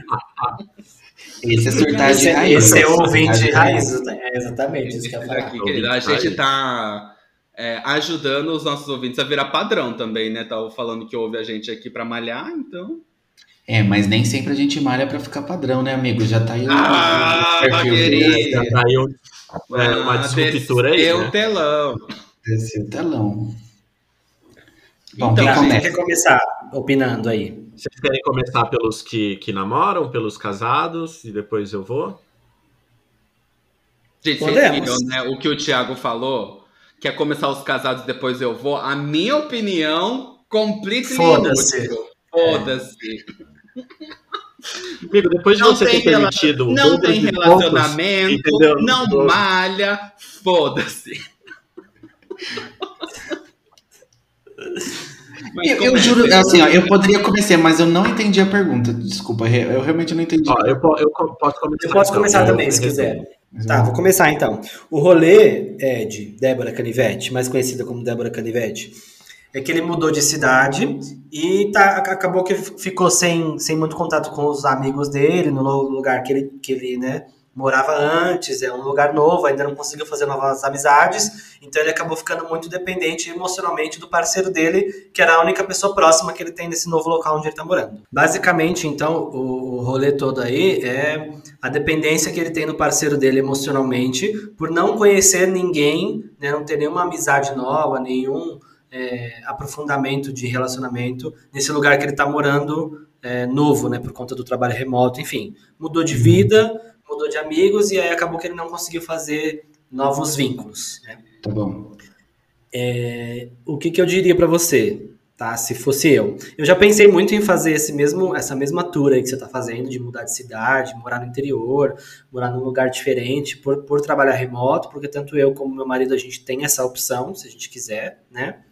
Esse é surtar de raiz. Esse é ouvinte de raiz. É exatamente isso que eu falei. A gente tá é, ajudando os nossos ouvintes a virar padrão também, né? Tava falando que ouve a gente aqui para malhar, então. É, mas nem sempre a gente malha pra ficar padrão, né, amigo? Já tá aí ah, perfil Já tá aí um, é, uma ah, disruptura aí. Desceu né? o telão. Desceu o telão. Bom, então, quem começa? quer começar opinando aí? Vocês querem começar pelos que, que namoram, pelos casados, e depois eu vou? Gente, vocês viram, né, o que o Thiago falou? Quer começar os casados, depois eu vou? A minha opinião, completamente Foda-se. Foda-se. Amigo, depois de não você ter permitido. Não tem relacionamento, poucos, não malha, foda-se. Eu, eu, juro, assim, ó, eu poderia começar, mas eu não entendi a pergunta. Desculpa, eu realmente não entendi. Ó, eu, eu, posso começar. Eu posso começar então, também, se quiser. Tá, vou começar então. O rolê é de Débora Canivete, mais conhecida como Débora Canivete é que ele mudou de cidade e tá, acabou que ficou sem, sem muito contato com os amigos dele, no lugar que ele, que ele né, morava antes, é um lugar novo, ainda não conseguiu fazer novas amizades, então ele acabou ficando muito dependente emocionalmente do parceiro dele, que era a única pessoa próxima que ele tem nesse novo local onde ele está morando. Basicamente, então, o, o rolê todo aí é a dependência que ele tem no parceiro dele emocionalmente, por não conhecer ninguém, né, não ter nenhuma amizade nova, nenhum é, aprofundamento de relacionamento nesse lugar que ele está morando é, novo, né, por conta do trabalho remoto, enfim, mudou de vida, mudou de amigos e aí acabou que ele não conseguiu fazer novos vínculos. Né? Tá bom. É, o que, que eu diria para você, tá? Se fosse eu, eu já pensei muito em fazer esse mesmo, essa mesma tour aí que você está fazendo, de mudar de cidade, morar no interior, morar num lugar diferente, por, por trabalhar remoto, porque tanto eu como meu marido a gente tem essa opção, se a gente quiser, né?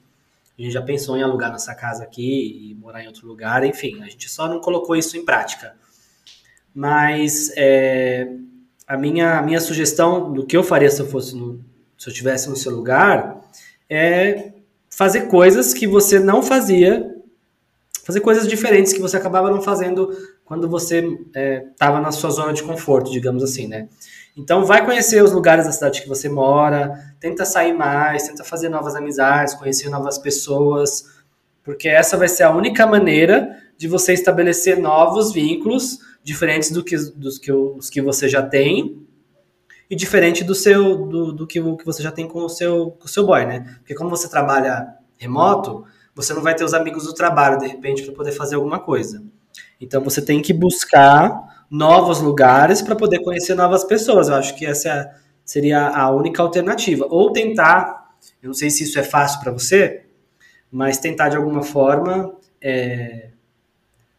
A gente já pensou em alugar nossa casa aqui e morar em outro lugar, enfim, a gente só não colocou isso em prática. Mas é, a, minha, a minha sugestão do que eu faria se eu fosse no, se eu estivesse no seu lugar é fazer coisas que você não fazia, fazer coisas diferentes que você acabava não fazendo quando você estava é, na sua zona de conforto, digamos assim, né? Então, vai conhecer os lugares da cidade que você mora, tenta sair mais, tenta fazer novas amizades, conhecer novas pessoas, porque essa vai ser a única maneira de você estabelecer novos vínculos, diferentes do que, dos que, os que você já tem, e diferente do seu do, do que, que você já tem com o seu, com o seu boy, né? Porque como você trabalha remoto, você não vai ter os amigos do trabalho, de repente, para poder fazer alguma coisa. Então você tem que buscar novos lugares para poder conhecer novas pessoas. Eu acho que essa seria a única alternativa. Ou tentar, eu não sei se isso é fácil para você, mas tentar de alguma forma é,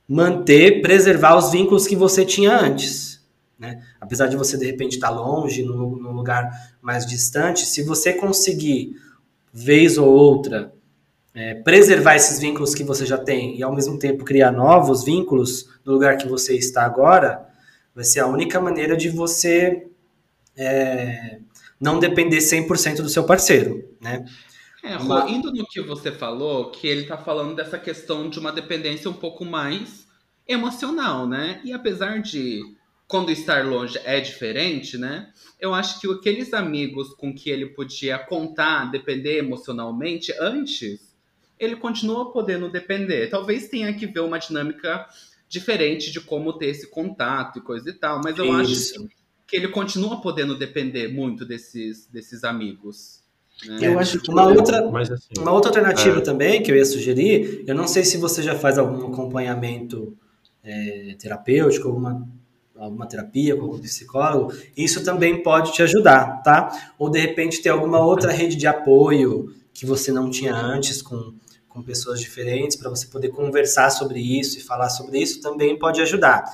manter, preservar os vínculos que você tinha antes. Né? Apesar de você de repente estar longe, num, num lugar mais distante, se você conseguir, vez ou outra, é, preservar esses vínculos que você já tem e ao mesmo tempo criar novos vínculos no lugar que você está agora, vai ser a única maneira de você é, não depender 100% do seu parceiro, né? É, Rô, indo no que você falou, que ele tá falando dessa questão de uma dependência um pouco mais emocional, né? E apesar de quando estar longe é diferente, né? Eu acho que aqueles amigos com que ele podia contar, depender emocionalmente antes, ele continua podendo depender. Talvez tenha que ver uma dinâmica diferente de como ter esse contato e coisa e tal, mas eu Isso. acho que ele continua podendo depender muito desses, desses amigos. Né? Eu acho que uma outra, assim, uma outra alternativa é. também que eu ia sugerir, eu não sei se você já faz algum acompanhamento é, terapêutico, alguma, alguma terapia com algum psicólogo, isso também pode te ajudar, tá? Ou de repente ter alguma outra rede de apoio que você não tinha antes com, com pessoas diferentes para você poder conversar sobre isso e falar sobre isso também pode ajudar.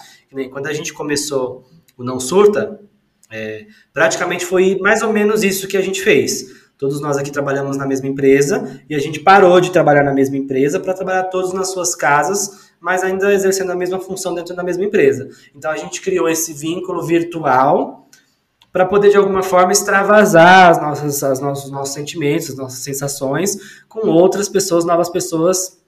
Quando a gente começou o Não Surta, é, praticamente foi mais ou menos isso que a gente fez. Todos nós aqui trabalhamos na mesma empresa e a gente parou de trabalhar na mesma empresa para trabalhar todos nas suas casas, mas ainda exercendo a mesma função dentro da mesma empresa. Então a gente criou esse vínculo virtual para poder de alguma forma extravasar as nossas, as nossos, nossos sentimentos, as nossas sensações com outras pessoas, novas pessoas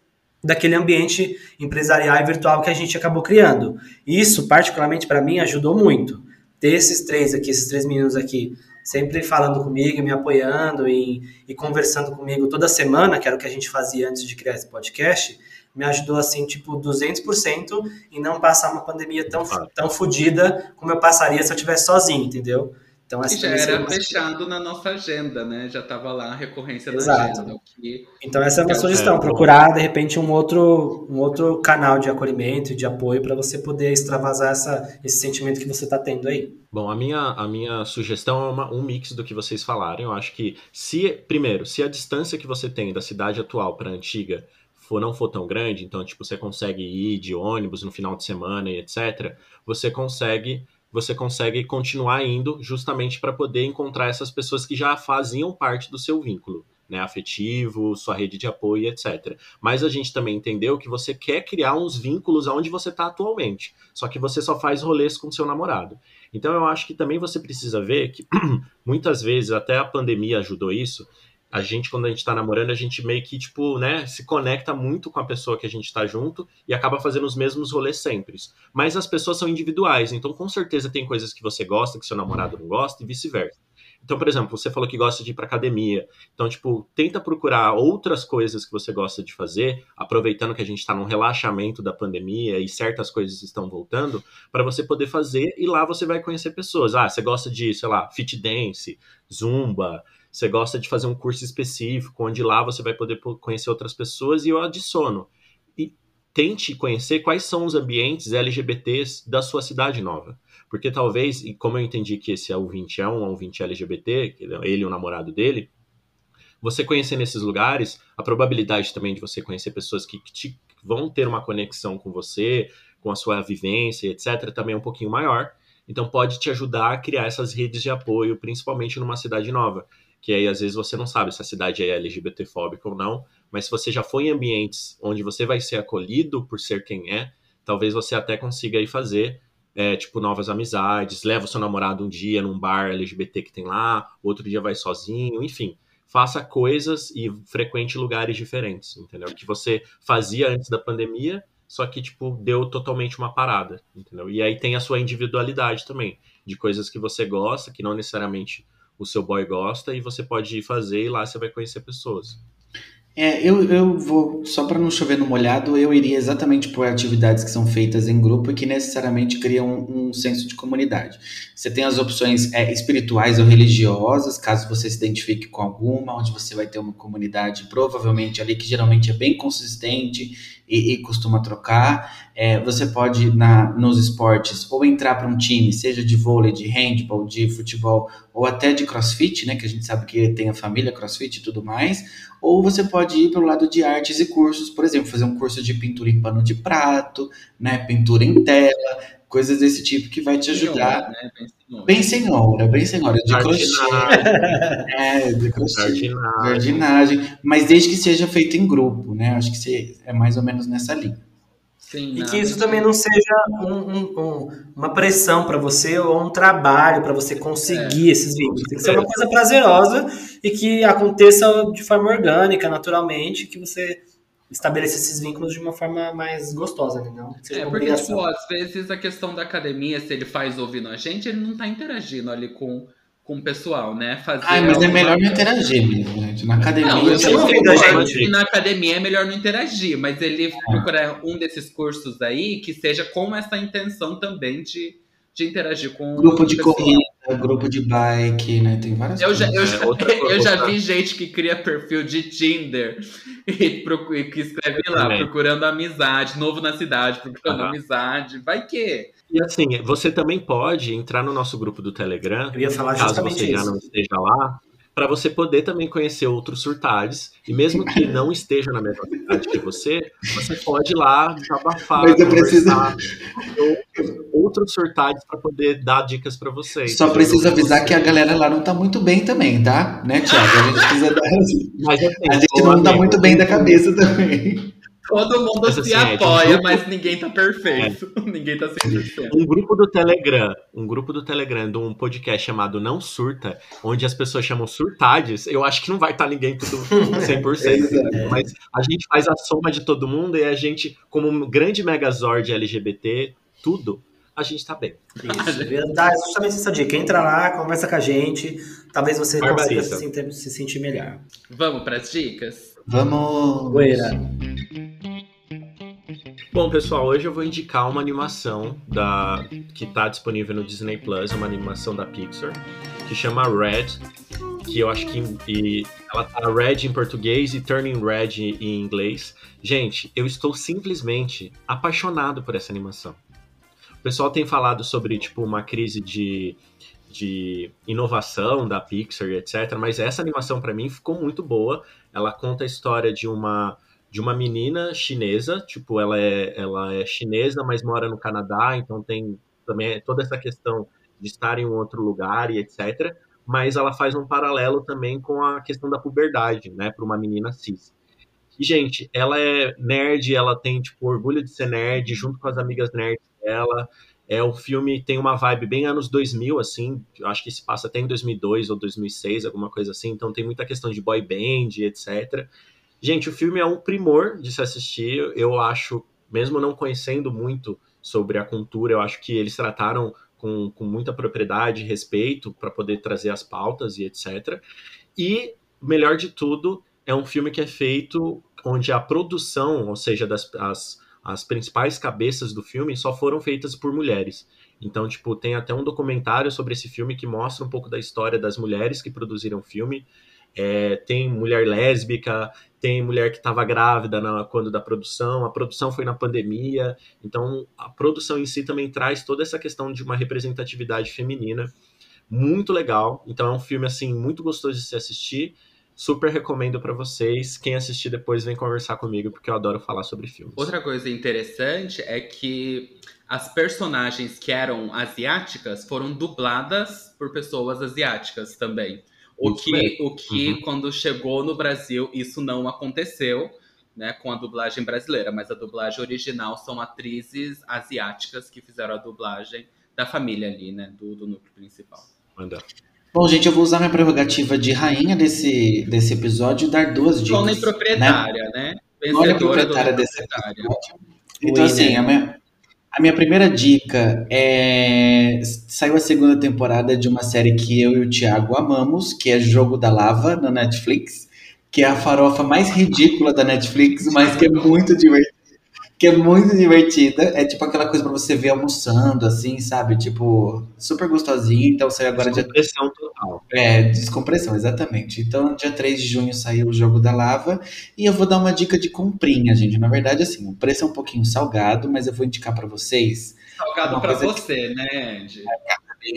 daquele ambiente empresarial e virtual que a gente acabou criando. Isso, particularmente para mim, ajudou muito. Ter esses três aqui, esses três meninos aqui, sempre falando comigo, me apoiando e, e conversando comigo toda semana, que era o que a gente fazia antes de criar esse podcast, me ajudou assim, tipo, 200% em não passar uma pandemia tão, tão fodida como eu passaria se eu estivesse sozinho, entendeu? Então, essa já era fechado na nossa agenda, né? Já estava lá a recorrência Exato. na agenda. Que... Então, essa é uma sugestão, procurar, de repente, um outro, um outro canal de acolhimento e de apoio para você poder extravasar essa, esse sentimento que você está tendo aí. Bom, a minha, a minha sugestão é uma, um mix do que vocês falaram. Eu acho que, se primeiro, se a distância que você tem da cidade atual para a antiga for, não for tão grande, então, tipo, você consegue ir de ônibus no final de semana e etc., você consegue você consegue continuar indo justamente para poder encontrar essas pessoas que já faziam parte do seu vínculo. Né, afetivo, sua rede de apoio, etc. Mas a gente também entendeu que você quer criar uns vínculos aonde você está atualmente, só que você só faz rolês com seu namorado. Então eu acho que também você precisa ver que muitas vezes até a pandemia ajudou isso, a gente, quando a gente tá namorando, a gente meio que, tipo, né, se conecta muito com a pessoa que a gente tá junto e acaba fazendo os mesmos rolês sempre. Mas as pessoas são individuais, então com certeza tem coisas que você gosta, que seu namorado não gosta e vice-versa. Então, por exemplo, você falou que gosta de ir para academia. Então, tipo, tenta procurar outras coisas que você gosta de fazer, aproveitando que a gente está num relaxamento da pandemia e certas coisas estão voltando, para você poder fazer e lá você vai conhecer pessoas. Ah, você gosta de, sei lá, fit dance, zumba, você gosta de fazer um curso específico, onde lá você vai poder conhecer outras pessoas, e eu adiciono. E tente conhecer quais são os ambientes LGBTs da sua cidade nova. Porque talvez, e como eu entendi que esse ouvinte é um ouvinte LGBT, ele e o namorado dele, você conhecer nesses lugares, a probabilidade também de você conhecer pessoas que, te, vão ter uma conexão com você, com a sua vivência, etc., também é um pouquinho maior. Então pode te ajudar a criar essas redes de apoio, principalmente numa cidade nova que aí às vezes você não sabe se a cidade é LGBTfóbica ou não, mas se você já foi em ambientes onde você vai ser acolhido por ser quem é, talvez você até consiga aí fazer é, tipo novas amizades, leva o seu namorado um dia num bar LGBT que tem lá, outro dia vai sozinho, enfim, faça coisas e frequente lugares diferentes, entendeu? Que você fazia antes da pandemia, só que tipo deu totalmente uma parada, entendeu? E aí tem a sua individualidade também, de coisas que você gosta, que não necessariamente o seu boy gosta e você pode ir fazer e lá você vai conhecer pessoas. É, eu, eu vou, só para não chover no molhado, eu iria exatamente por atividades que são feitas em grupo e que necessariamente criam um, um senso de comunidade. Você tem as opções é, espirituais ou religiosas, caso você se identifique com alguma, onde você vai ter uma comunidade provavelmente ali que geralmente é bem consistente e, e costuma trocar. É, você pode, na, nos esportes, ou entrar para um time, seja de vôlei, de handball, de futebol, ou até de crossfit, né, que a gente sabe que tem a família crossfit e tudo mais, ou você pode ir para o lado de artes e cursos, por exemplo, fazer um curso de pintura em pano de prato, né, pintura em tela, coisas desse tipo que vai te ajudar. Senhora, né? Bem senhora, bem senhora, de crochê. É, de crochê. Jardinagem. Jardinagem. Mas desde que seja feito em grupo, né? Acho que é mais ou menos nessa linha. Sim, e que isso também não seja um, um, um, uma pressão para você ou um trabalho para você conseguir é. esses vínculos. Tem que ser uma coisa prazerosa e que aconteça de forma orgânica, naturalmente, que você estabelecer esses vínculos de uma forma mais gostosa, né? Não é, porque, tipo, às vezes a questão da academia, se ele faz ouvindo a gente, ele não tá interagindo ali com, com o pessoal, né? Fazer ah, mas é melhor não interagir mesmo, gente. Na academia... Não, eu sei que na academia é melhor não interagir, mas ele é. procurar um desses cursos aí que seja com essa intenção também de de interagir com grupo de corrida, grupo de bike, né? Tem várias eu Já, eu, já, outra, eu já vi gente que cria perfil de Tinder e, procura, que escreve lá, Também. procurando amizade, novo na cidade, procurando uhum. amizade. Vai que. E assim, você também pode entrar no nosso grupo do Telegram, eu ia falar caso você isso. já não esteja lá, para você poder também conhecer outros surtades. E mesmo que não esteja na mesma cidade que você, você pode ir lá desabafar, Mas eu preciso... outros surtades para poder dar dicas para vocês. Só preciso avisar você. que a galera lá não tá muito bem também, tá? Né, Tiago? A gente precisa dar... Mas, assim, a gente não amigo, tá muito bem da cabeça também. Todo mundo mas, se assim, apoia, grupo... mas ninguém tá perfeito. É. ninguém tá 100%. Um grupo do Telegram, um grupo do Telegram de um podcast chamado Não Surta, onde as pessoas chamam surtades, eu acho que não vai estar tá ninguém tudo 100%. é. Mas a gente faz a soma de todo mundo e a gente, como um grande megazord LGBT, tudo, a gente tá bem. Isso, dá justamente essa dica. Entra lá, conversa com a gente, talvez você consiga se, se sentir melhor. Vamos para as dicas? Vamos! Goeira. Bom, pessoal, hoje eu vou indicar uma animação da que está disponível no Disney Plus, uma animação da Pixar, que chama Red, que eu acho que e ela tá Red em português e Turning Red em inglês. Gente, eu estou simplesmente apaixonado por essa animação. O pessoal tem falado sobre tipo uma crise de de inovação da Pixar, etc. Mas essa animação para mim ficou muito boa. Ela conta a história de uma de uma menina chinesa, tipo ela é ela é chinesa, mas mora no Canadá, então tem também toda essa questão de estar em um outro lugar e etc. Mas ela faz um paralelo também com a questão da puberdade, né, para uma menina cis. E gente, ela é nerd, ela tem tipo orgulho de ser nerd, junto com as amigas nerds dela. É, o filme tem uma vibe bem anos 2000, assim, acho que se passa até em 2002 ou 2006, alguma coisa assim, então tem muita questão de boy band, etc. Gente, o filme é um primor de se assistir, eu acho, mesmo não conhecendo muito sobre a cultura, eu acho que eles trataram com, com muita propriedade e respeito para poder trazer as pautas e etc. E, melhor de tudo, é um filme que é feito onde a produção, ou seja, das, as, as principais cabeças do filme só foram feitas por mulheres. Então, tipo, tem até um documentário sobre esse filme que mostra um pouco da história das mulheres que produziram o filme. É, tem mulher lésbica, tem mulher que estava grávida na, quando da produção, a produção foi na pandemia, então a produção em si também traz toda essa questão de uma representatividade feminina muito legal. Então é um filme assim muito gostoso de se assistir Super recomendo para vocês. Quem assistir depois vem conversar comigo, porque eu adoro falar sobre filmes. Outra coisa interessante é que as personagens que eram asiáticas foram dubladas por pessoas asiáticas também. O que, o que uhum. quando chegou no Brasil, isso não aconteceu. Né, com a dublagem brasileira, mas a dublagem original são atrizes asiáticas que fizeram a dublagem da família ali, né, do, do núcleo principal. Manda. Bom, gente, eu vou usar minha prerrogativa de rainha desse, desse episódio e dar duas dicas. Dona e proprietária, né? né? Dona e proprietária desse episódio. Então, assim, a minha, a minha primeira dica é. Saiu a segunda temporada de uma série que eu e o Thiago amamos, que é Jogo da Lava, na Netflix que é a farofa mais ridícula da Netflix, mas que é muito divertida. Que é muito divertida. É tipo aquela coisa pra você ver almoçando, assim, sabe? Tipo, super gostosinho. Então saiu agora dia. Descompressão É, descompressão, exatamente. Então, dia 3 de junho saiu o jogo da lava. E eu vou dar uma dica de comprinha, gente. Na verdade, assim, o preço é um pouquinho salgado, mas eu vou indicar pra vocês. Salgado pra coisa que- você, né, Andy?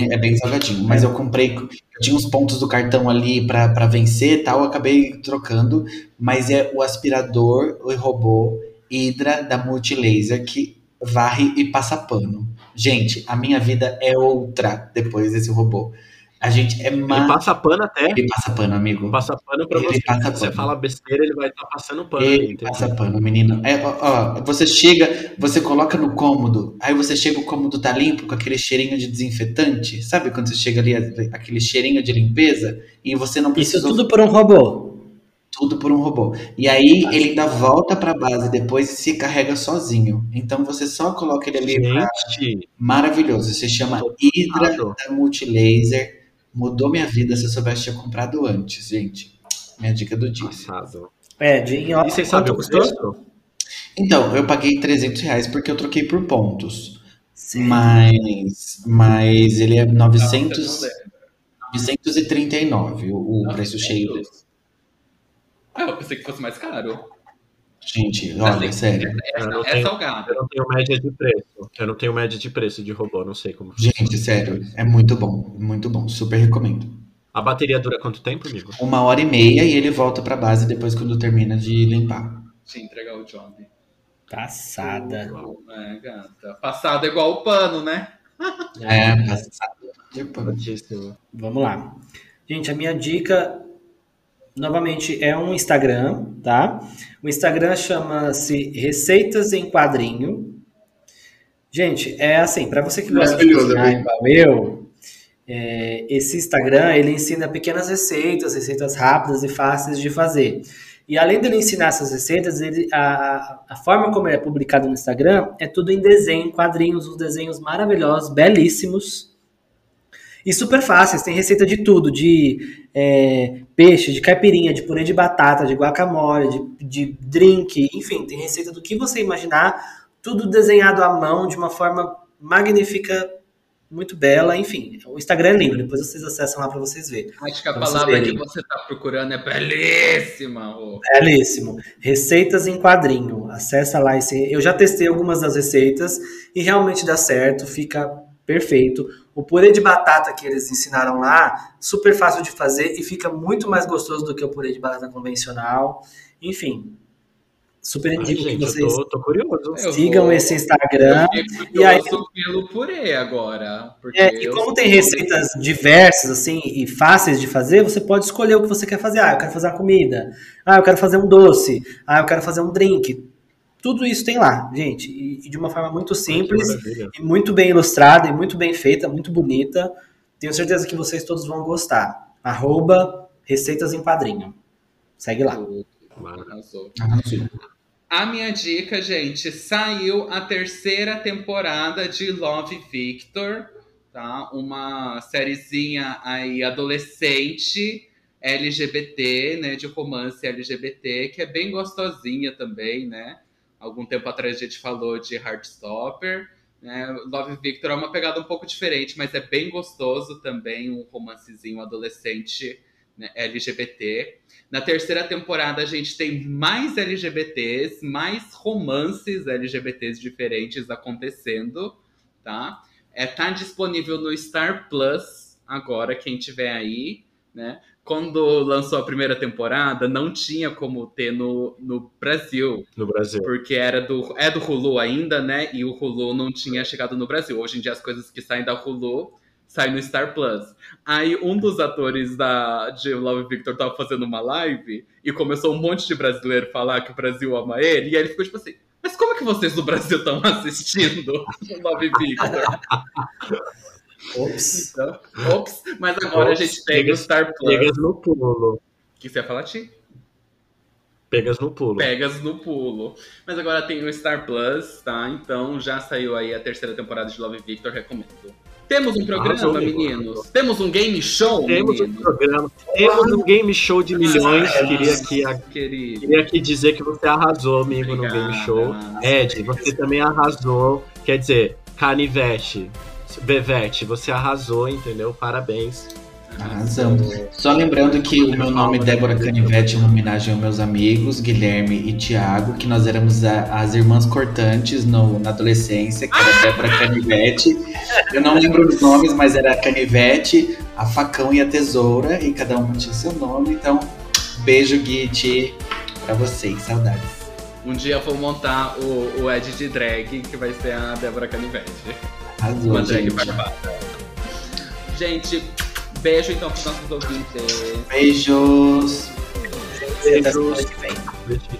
É bem salgadinho, mas eu comprei, eu tinha uns pontos do cartão ali pra pra vencer e tal, acabei trocando, mas é o aspirador, o robô Hydra da Multilaser que varre e passa pano. Gente, a minha vida é outra depois desse robô. A gente é Ele mais. passa pano até. Ele passa pano, amigo. Passa pano pra Ele você. passa Se você pano. fala besteira, ele vai estar passando pano. Ele entendeu? passa pano, menino. É, ó, ó, você chega, você coloca no cômodo, aí você chega, o cômodo tá limpo com aquele cheirinho de desinfetante. Sabe quando você chega ali, aquele cheirinho de limpeza, e você não Isso precisa tudo por um robô. tudo por um robô. E aí ele ainda volta pra base depois e se carrega sozinho. Então você só coloca ele ali. pra- Maravilhoso. Se chama passado. da Multilaser. Mudou minha vida se eu soubesse tinha comprado antes, gente. Minha dica do dia. passado. É, de, em, E vocês sabem o custou? preço? Então, eu paguei 300 reais porque eu troquei por pontos. Sim. Mas, mas ele é Não, 900, você não lembra. 939, o, o preço cheio dele. Ah, eu pensei que fosse mais caro. Gente, olha, Assim, sério. É, Eu não é tenho- salgado. Eu não tenho média de preço. Eu não tenho média de preço de robô, não sei como. Gente, sério, é muito bom, muito bom, super recomendo. A bateria dura quanto tempo, amigo? Uma hora e meia e ele volta pra base depois quando termina de limpar. De entregar o job. Passada. É, gata. Passado é igual o pano, né? É, passado. Tipo, Altíssimo. Vamos lá. Gente, a minha dica, novamente, é um Instagram, tá? O Instagram chama-se Receitas em Quadrinho. Gente, é assim, para você que gosta de cozinhar amigo. igual eu, é, esse Instagram, ele ensina pequenas receitas, receitas rápidas e fáceis de fazer. E além dele ensinar essas receitas, ele, a, a- forma como ele é publicado no Instagram é tudo em desenho, quadrinhos, uns desenhos maravilhosos, belíssimos. E super fáceis, tem receita de tudo, de é, peixe, de caipirinha, de purê de batata, de guacamole, de, de drink, enfim, tem receita do que você imaginar, tudo desenhado à mão de uma forma magnífica, muito bela, enfim. O Instagram é lindo, depois vocês acessam lá para vocês verem. Acho que a palavra que você tá procurando é belíssima. ô. Belíssimo. Receitas em quadrinho. Acessa lá esse. Eu já testei algumas das receitas e realmente dá certo, fica perfeito. O purê de batata que eles ensinaram lá, super fácil de fazer e fica muito mais gostoso do que o purê de batata convencional. Enfim, super indico que vocês tô, tô curioso. Eu sigam vou- esse Instagram. E aí- pelo purê agora. Porque É, e como tem receitas diversas, assim, e fáceis de fazer, você pode escolher o que você quer fazer. Ah, eu quero fazer uma comida. Ah, eu quero fazer um doce. Ah, eu quero fazer um drink. Tudo isso tem lá, gente. E, e de uma forma muito simples, e muito bem ilustrada, e muito bem feita, muito bonita. Tenho certeza que vocês todos vão gostar. Arroba Receitas em Quadrinho. Segue lá. Maravilha. Arrasou. arrasou. A minha dica, gente, saiu a terceira temporada de Love Victor, tá? Uma sériezinha aí adolescente LGBT, né, de romance LGBT, que é bem gostosinha também, né? Algum tempo atrás a gente falou de Heartstopper, né? Love Victor é uma pegada um pouco diferente, mas é bem gostoso também, um romancezinho adolescente né, LGBT. Na terceira temporada a gente tem mais LGBTs, mais romances LGBTs diferentes acontecendo, tá? É, tá disponível no Star Plus agora, quem tiver aí, né? Quando lançou a primeira temporada, não tinha como ter no, no Brasil, No Brasil. porque era do, é do Hulu ainda, né? E o Hulu não tinha chegado no Brasil. Hoje em dia as coisas que saem da Hulu saem no Star Plus. Aí um dos atores da, de Love Victor tava fazendo uma live e começou um monte de brasileiro falar que o Brasil ama ele. E aí ele ficou tipo assim, mas como que vocês do Brasil estão assistindo o Love Victor? Ops. Então, ops, mas agora a gente tem o Star Plus. Pegas no pulo. O que você ia falar, Ti? Pegas no pulo. Pegas no pulo. Mas agora tem o Star Plus, tá? Então já saiu aí a terceira temporada de Love Victor, recomendo. Temos um programa, Arrasou, meninos? Temos um game show, Temos um programa, temos um game show de milhões. Queria aqui, queria aqui dizer que você arrasou, amigo, no Obrigada. game show. Ed, você também arrasou. Quer dizer, Canivete, Bevete, você arrasou, entendeu? Parabéns. Arrasamos. Só lembrando que o meu nome é Débora Canivete é uma homenagem aos meus amigos Guilherme e Tiago, que nós éramos a- as irmãs cortantes no- na adolescência, que era Débora Canivete. Eu não lembro os nomes, mas era a Canivete, a Facão e a Tesoura, e cada uma tinha seu nome. Então, beijo, Gui e Ti, pra vocês. Saudades. Um dia eu vou montar o, o Ed de drag, que vai ser a Débora Canivete. Arrasou, Uma drag gente. barbada. Gente, beijo então pros nossos ouvintes. Beijos. Até semana que